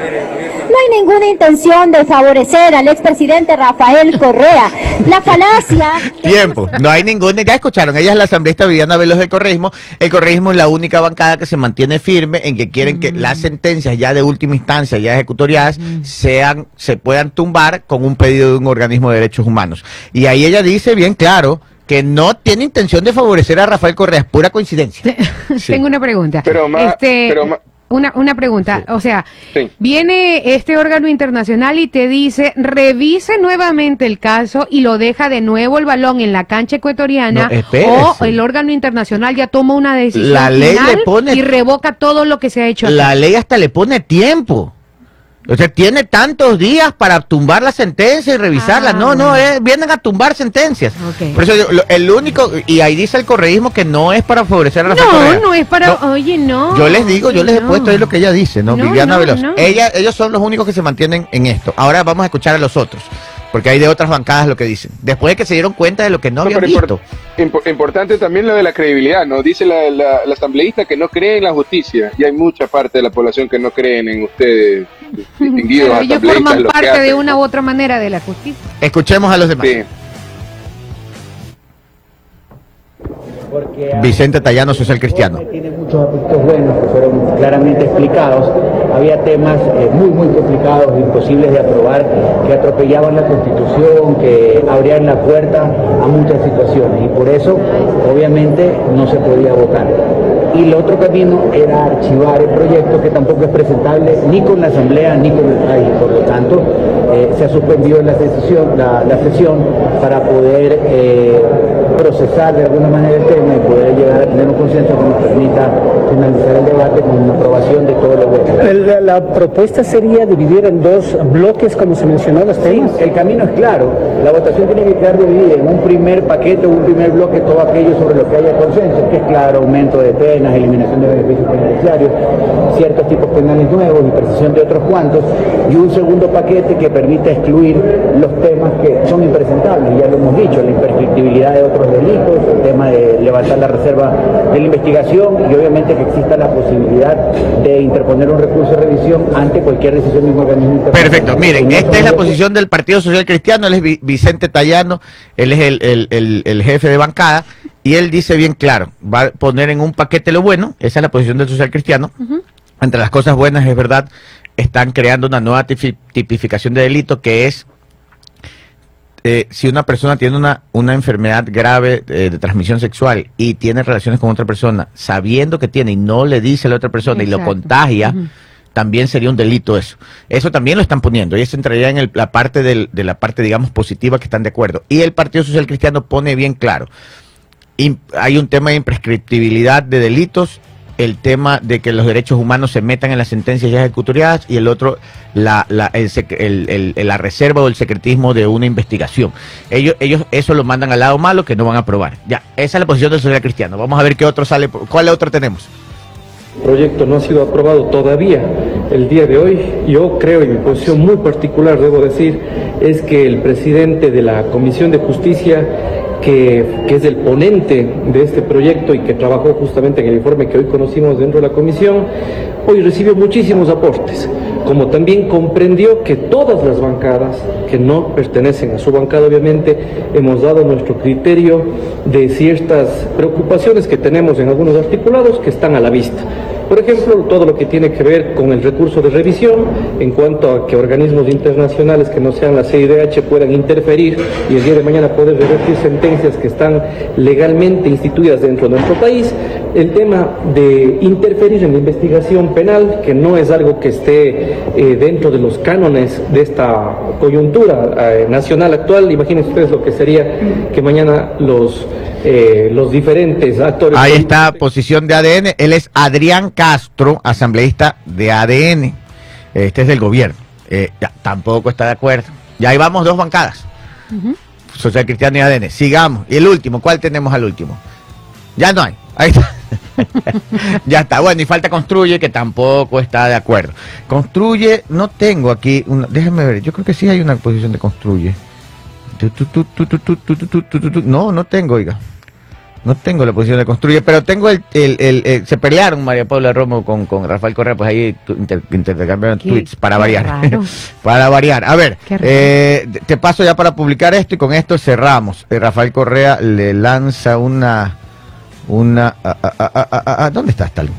[SPEAKER 6] No hay ninguna intención de favorecer al expresidente Rafael Correa. La falacia... <laughs>
[SPEAKER 1] Tiempo. No hay ninguna. Ya escucharon, ella es la asambleísta Viviana Veloz del Correísmo. El Correísmo es la única bancada que se mantiene firme en que quieren que las sentencias ya de última instancia, ya ejecutoriadas, sean, se puedan tumbar con un pedido de un organismo de derechos humanos. Y ahí ella dice bien claro que no tiene intención de favorecer a Rafael Correa, es pura coincidencia. <laughs> Sí.
[SPEAKER 4] Tengo una pregunta.
[SPEAKER 2] Pero ma-
[SPEAKER 4] Este,
[SPEAKER 2] pero ma-
[SPEAKER 4] una, una pregunta, o sea,
[SPEAKER 2] Sí.
[SPEAKER 4] viene este órgano internacional y te dice, revise nuevamente el caso y lo deja de nuevo el balón en la cancha ecuatoriana
[SPEAKER 1] No,
[SPEAKER 4] o el órgano internacional ya toma una decisión
[SPEAKER 1] La ley
[SPEAKER 4] final
[SPEAKER 1] le pone-
[SPEAKER 4] y revoca todo lo que se ha hecho.
[SPEAKER 1] La ley hasta le pone tiempo. O sea, tiene tantos días para tumbar la sentencia y revisarla.
[SPEAKER 4] Ah,
[SPEAKER 1] no, no,
[SPEAKER 4] bueno.
[SPEAKER 1] eh, vienen a tumbar sentencias. Por eso lo- el único, y ahí dice el correísmo que no es para favorecer a Rafael
[SPEAKER 4] No,
[SPEAKER 1] Correa.
[SPEAKER 4] no es para,
[SPEAKER 1] No,
[SPEAKER 4] oye, no.
[SPEAKER 1] yo les digo, yo les he puesto ahí lo que ella dice, ¿no?
[SPEAKER 4] No,
[SPEAKER 1] Viviana Veloz. Ella, ellos son los únicos que se mantienen en esto. Ahora vamos a escuchar a los otros, porque hay de otras bancadas lo que dicen. Después de que se dieron cuenta de lo que no,
[SPEAKER 2] No,
[SPEAKER 1] habían
[SPEAKER 2] pero
[SPEAKER 1] visto.
[SPEAKER 2] impor- impo- importante también lo de la credibilidad, ¿no? Dice la, la- la asambleísta que no cree en la justicia y hay mucha parte de la población que no creen en ustedes, <laughs> distinguidos
[SPEAKER 4] Claro, ellos forman parte de una
[SPEAKER 2] ¿no?
[SPEAKER 4] u otra manera de la justicia.
[SPEAKER 1] Escuchemos a los demás.
[SPEAKER 2] Sí.
[SPEAKER 7] Porque
[SPEAKER 1] Vicente Tallano, social cristiano.
[SPEAKER 7] tiene muchos aspectos buenos que fueron claramente explicados. Había temas eh, muy, muy complicados, imposibles de aprobar, que atropellaban la Constitución, que abrían la puerta a muchas situaciones y por eso, obviamente, no se podía votar. Y el otro camino era archivar el proyecto que tampoco es presentable ni con la Asamblea ni con el país. Por lo tanto, eh, se ha suspendido la sesión, la, la sesión para poder eh, procesar de alguna manera el tema y poder llegar a tener un consenso que nos permita finalizar el debate con una aprobación de todo lo bueno.
[SPEAKER 8] La, la propuesta sería dividir en dos bloques, como se mencionó, los
[SPEAKER 7] Sí,
[SPEAKER 8] temas.
[SPEAKER 7] el camino es claro. La votación tiene que quedar dividida en un primer paquete un primer bloque todo aquello sobre lo que haya consenso, que es claro, aumento de eliminación de beneficios penitenciarios, ciertos tipos penales nuevos y precisión de otros cuantos, y un segundo paquete que permita excluir los temas que son impresentables, ya lo hemos dicho, la imprescriptibilidad de otros delitos, el tema de levantar la reserva de la investigación y obviamente que exista la posibilidad de interponer un recurso de revisión ante cualquier decisión de un organismo.
[SPEAKER 1] Perfecto, miren,
[SPEAKER 7] En
[SPEAKER 1] esta es la posición del Partido Social Cristiano, él es Vi- Vicente Tallano, él es el, el- el- el jefe de bancada, y él dice bien claro, va a poner en un paquete lo bueno, esa es la posición del Social Cristiano, entre las cosas buenas es verdad, están creando una nueva tipi- tipificación de delito que es eh, si una persona tiene una, una enfermedad grave eh, de transmisión sexual y tiene relaciones con otra persona, sabiendo que tiene y no le dice a la otra persona y lo contagia, también sería un delito eso. Eso también lo están poniendo y eso entraría en el- la parte del- de la parte, digamos, positiva que están de acuerdo. Y el Partido Social Cristiano pone bien claro, hay un tema de imprescriptibilidad de delitos el tema de que los derechos humanos se metan en las sentencias ya ejecutoriadas y el otro la, la, el el- el- la reserva o el secretismo de una investigación. Ellos, ellos eso lo mandan al lado malo que no van a aprobar. Ya, esa es la posición del social cristiano. Vamos a ver qué otro sale. ¿Cuál otro tenemos?
[SPEAKER 8] El proyecto no ha sido aprobado todavía el día de hoy. Yo creo, y mi posición muy particular, debo decir, es que el presidente de la Comisión de Justicia, que, es el ponente de este proyecto y que trabajó justamente en el informe que hoy conocimos dentro de la comisión, hoy recibió muchísimos aportes, como también comprendió que todas las bancadas, que no pertenecen a su bancada obviamente, hemos dado nuestro criterio de ciertas preocupaciones que tenemos en algunos articulados que están a la vista. Por ejemplo, todo lo que tiene que ver con el recurso de revisión en cuanto a que organismos internacionales que no sean la CIDH puedan interferir y el día de mañana poder revertir sentencias que están legalmente instituidas dentro de nuestro país. El tema de interferir en la investigación penal, que no es algo que esté eh, dentro de los cánones de esta coyuntura eh, nacional actual. Imagínense ustedes lo que sería que mañana los, eh, los diferentes actores...
[SPEAKER 1] Ahí está, posición de ADN. Él es Adrián Castro, asambleísta de ADN. Este es del gobierno. Eh, ya, tampoco está de acuerdo. Ya ahí vamos dos bancadas. Social Cristiano y ADN. Sigamos. Y el último, ¿cuál tenemos al último? Ya no hay. Ahí está ya está, bueno, y falta Construye, que tampoco está de acuerdo. Construye, no tengo aquí, una, déjame ver, yo creo que sí hay una posición de Construye. No, no tengo, oiga. No tengo la posición de construye, pero tengo el, el, se pelearon María Paula Romo con, con Rafael Correa, pues ahí inter, intercambiaron tweets para variar. para variar. A ver, te paso ya para publicar esto y con esto cerramos. Rafael Correa le lanza una una, ah, ah, ah, ¿dónde está Stalin?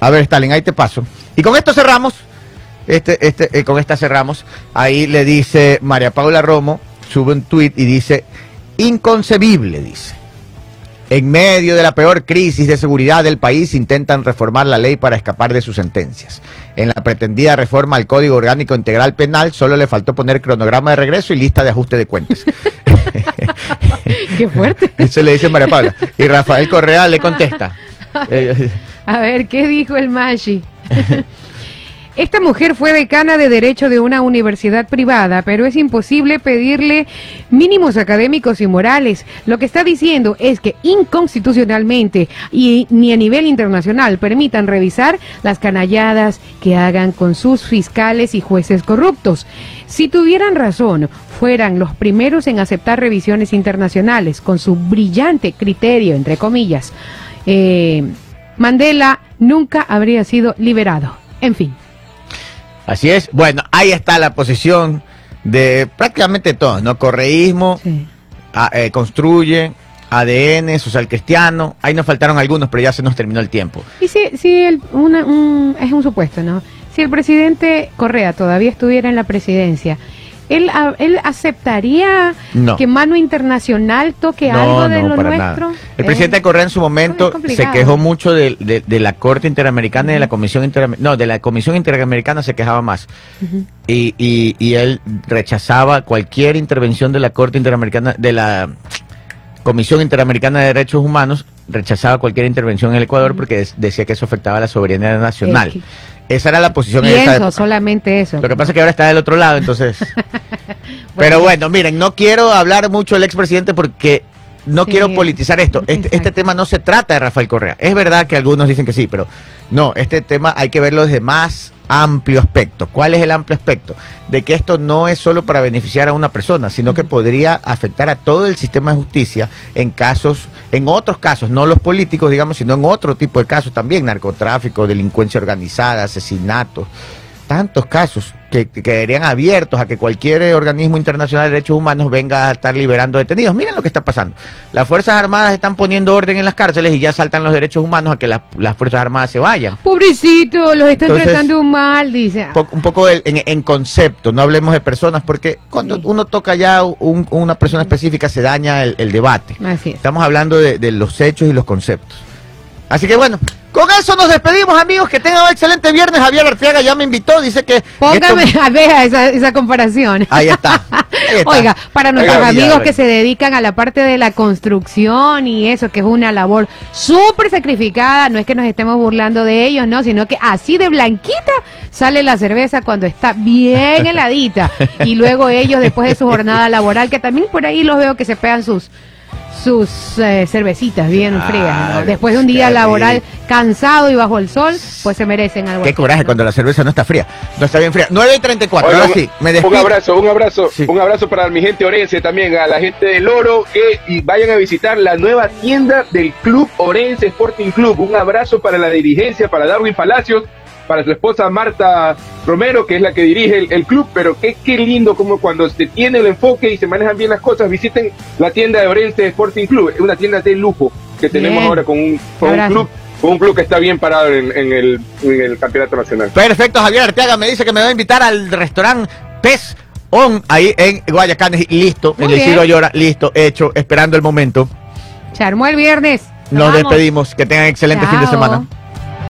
[SPEAKER 1] A ver, Stalin, ahí te paso. Y con esto cerramos. Este, este, eh, con esta cerramos. Ahí le dice María Paula Romo, sube un tweet y dice, inconcebible, dice. En medio de la peor crisis de seguridad del país, intentan reformar la ley para escapar de sus sentencias. En la pretendida reforma al Código Orgánico Integral Penal, solo le faltó poner cronograma de regreso y lista de ajuste de cuentas. <laughs> <laughs>
[SPEAKER 4] Qué fuerte. <laughs>
[SPEAKER 1] Eso le dice María Paula. Y Rafael Correa le contesta. <laughs>
[SPEAKER 4] A ver, ¿qué dijo el Mashi? Esta mujer fue decana de Derecho de una universidad privada, pero es imposible pedirle mínimos académicos y morales. Lo que está diciendo es que inconstitucionalmente y ni a nivel internacional permitan revisar las canalladas que hagan con sus fiscales y jueces corruptos. Si tuvieran razón, fueran los primeros en aceptar revisiones internacionales con su brillante criterio, entre comillas. Eh, Mandela nunca habría sido liberado. En fin.
[SPEAKER 1] Así es. Bueno, ahí está la posición de prácticamente todos, ¿no? Correísmo,
[SPEAKER 4] Sí.
[SPEAKER 1] a- eh, construye, ADN, social cristiano. Ahí nos faltaron algunos, pero ya se nos terminó el tiempo.
[SPEAKER 4] Y si, si el, una- un- es un supuesto, ¿no? Si el presidente Correa todavía estuviera en la presidencia, ¿él, a- él aceptaría
[SPEAKER 1] No.
[SPEAKER 4] que mano internacional toque algo de lo nuestro?
[SPEAKER 1] El presidente
[SPEAKER 4] Eh,
[SPEAKER 1] Correa en su momento se quejó mucho de, de- de la Corte Interamericana y de la Comisión Interamericana. No, de la Comisión Interamericana se quejaba más. Y, y, y él rechazaba cualquier intervención de la Corte Interamericana, de la Comisión Interamericana de Derechos Humanos, rechazaba cualquier intervención en el Ecuador porque decía que eso afectaba a la soberanía nacional.
[SPEAKER 4] Es que-
[SPEAKER 1] Esa era la posición en esa
[SPEAKER 4] Pienso,
[SPEAKER 1] época.
[SPEAKER 4] solamente eso.
[SPEAKER 1] Lo que pasa es que ahora está del otro lado, entonces. <laughs> Pero bueno, miren, no quiero hablar mucho del expresidente porque no
[SPEAKER 4] Sí,
[SPEAKER 1] quiero politizar esto. Este, este tema no se trata de Rafael Correa. Es verdad que algunos dicen que sí, pero no, este tema hay que verlo desde más amplio aspecto. ¿Cuál es el amplio aspecto? De que esto no es solo para beneficiar a una persona, sino que podría afectar a todo el sistema de justicia en casos, en otros casos, no los políticos, digamos, sino en otro tipo de casos también, narcotráfico, delincuencia organizada, asesinatos tantos casos que, que quedarían abiertos a que cualquier eh, organismo internacional de derechos humanos venga a estar liberando detenidos. Miren lo que está pasando. Las Fuerzas Armadas están poniendo orden en las cárceles y ya saltan los derechos humanos a que las, las Fuerzas Armadas se vayan.
[SPEAKER 4] Pobrecito, los están
[SPEAKER 1] Entonces-
[SPEAKER 4] tratando mal, dice.
[SPEAKER 1] Un poco, un poco el- en, en concepto, no hablemos de personas, porque cuando
[SPEAKER 4] Sí.
[SPEAKER 1] uno toca ya un- una persona específica se daña el, el debate.
[SPEAKER 4] Así es.
[SPEAKER 1] Estamos hablando de, de los hechos y los conceptos. Así que bueno, con eso nos despedimos, amigos. Que tengan un excelente viernes. Javier Arteaga ya me invitó. Dice que.
[SPEAKER 4] Póngame
[SPEAKER 1] esto-
[SPEAKER 4] a ver esa, esa comparación.
[SPEAKER 1] Ahí está. Ahí está.
[SPEAKER 4] Oiga, para nuestros
[SPEAKER 2] Oiga,
[SPEAKER 4] amigos que se dedican a la parte de la construcción y eso, que es una labor súper sacrificada, no es que nos estemos burlando de ellos, no, sino que así de blanquita sale la cerveza cuando está bien <laughs> heladita. Y luego ellos, después de su jornada laboral, que también por ahí los veo que se pegan sus sus eh, cervecitas bien frías. Después de un día laboral cansado y bajo el sol, pues se merecen algo.
[SPEAKER 1] Qué
[SPEAKER 4] así,
[SPEAKER 1] coraje
[SPEAKER 4] ¿no?
[SPEAKER 1] cuando la cerveza no está fría. No está bien fría. 9 y 34.
[SPEAKER 2] Oiga,
[SPEAKER 1] Ahora sí, me
[SPEAKER 2] un abrazo, un abrazo,
[SPEAKER 1] Sí.
[SPEAKER 2] un abrazo para mi gente orense también, a la gente del Oro, que y vayan a visitar la nueva tienda del Club Orense Sporting Club. Un abrazo para la dirigencia, para Darwin Palacios, para su esposa Marta Romero, que es la que dirige el, el club, pero qué, qué lindo como cuando se tiene el enfoque y se manejan bien las cosas, visiten la tienda de Orense Sporting Club, es una tienda de lujo que tenemos
[SPEAKER 4] Bien.
[SPEAKER 2] ahora con un, con un club, con un club que está bien parado en, en el, en el campeonato nacional.
[SPEAKER 1] Perfecto, Javier Arteaga me dice que me va a invitar al restaurante Pez On, ahí en Guayacán. Listo,
[SPEAKER 4] Muy
[SPEAKER 1] en el. Isidro Llora, listo, hecho, esperando el momento.
[SPEAKER 4] Se armó el viernes.
[SPEAKER 1] Nos despedimos. Que tengan excelente fin de semana.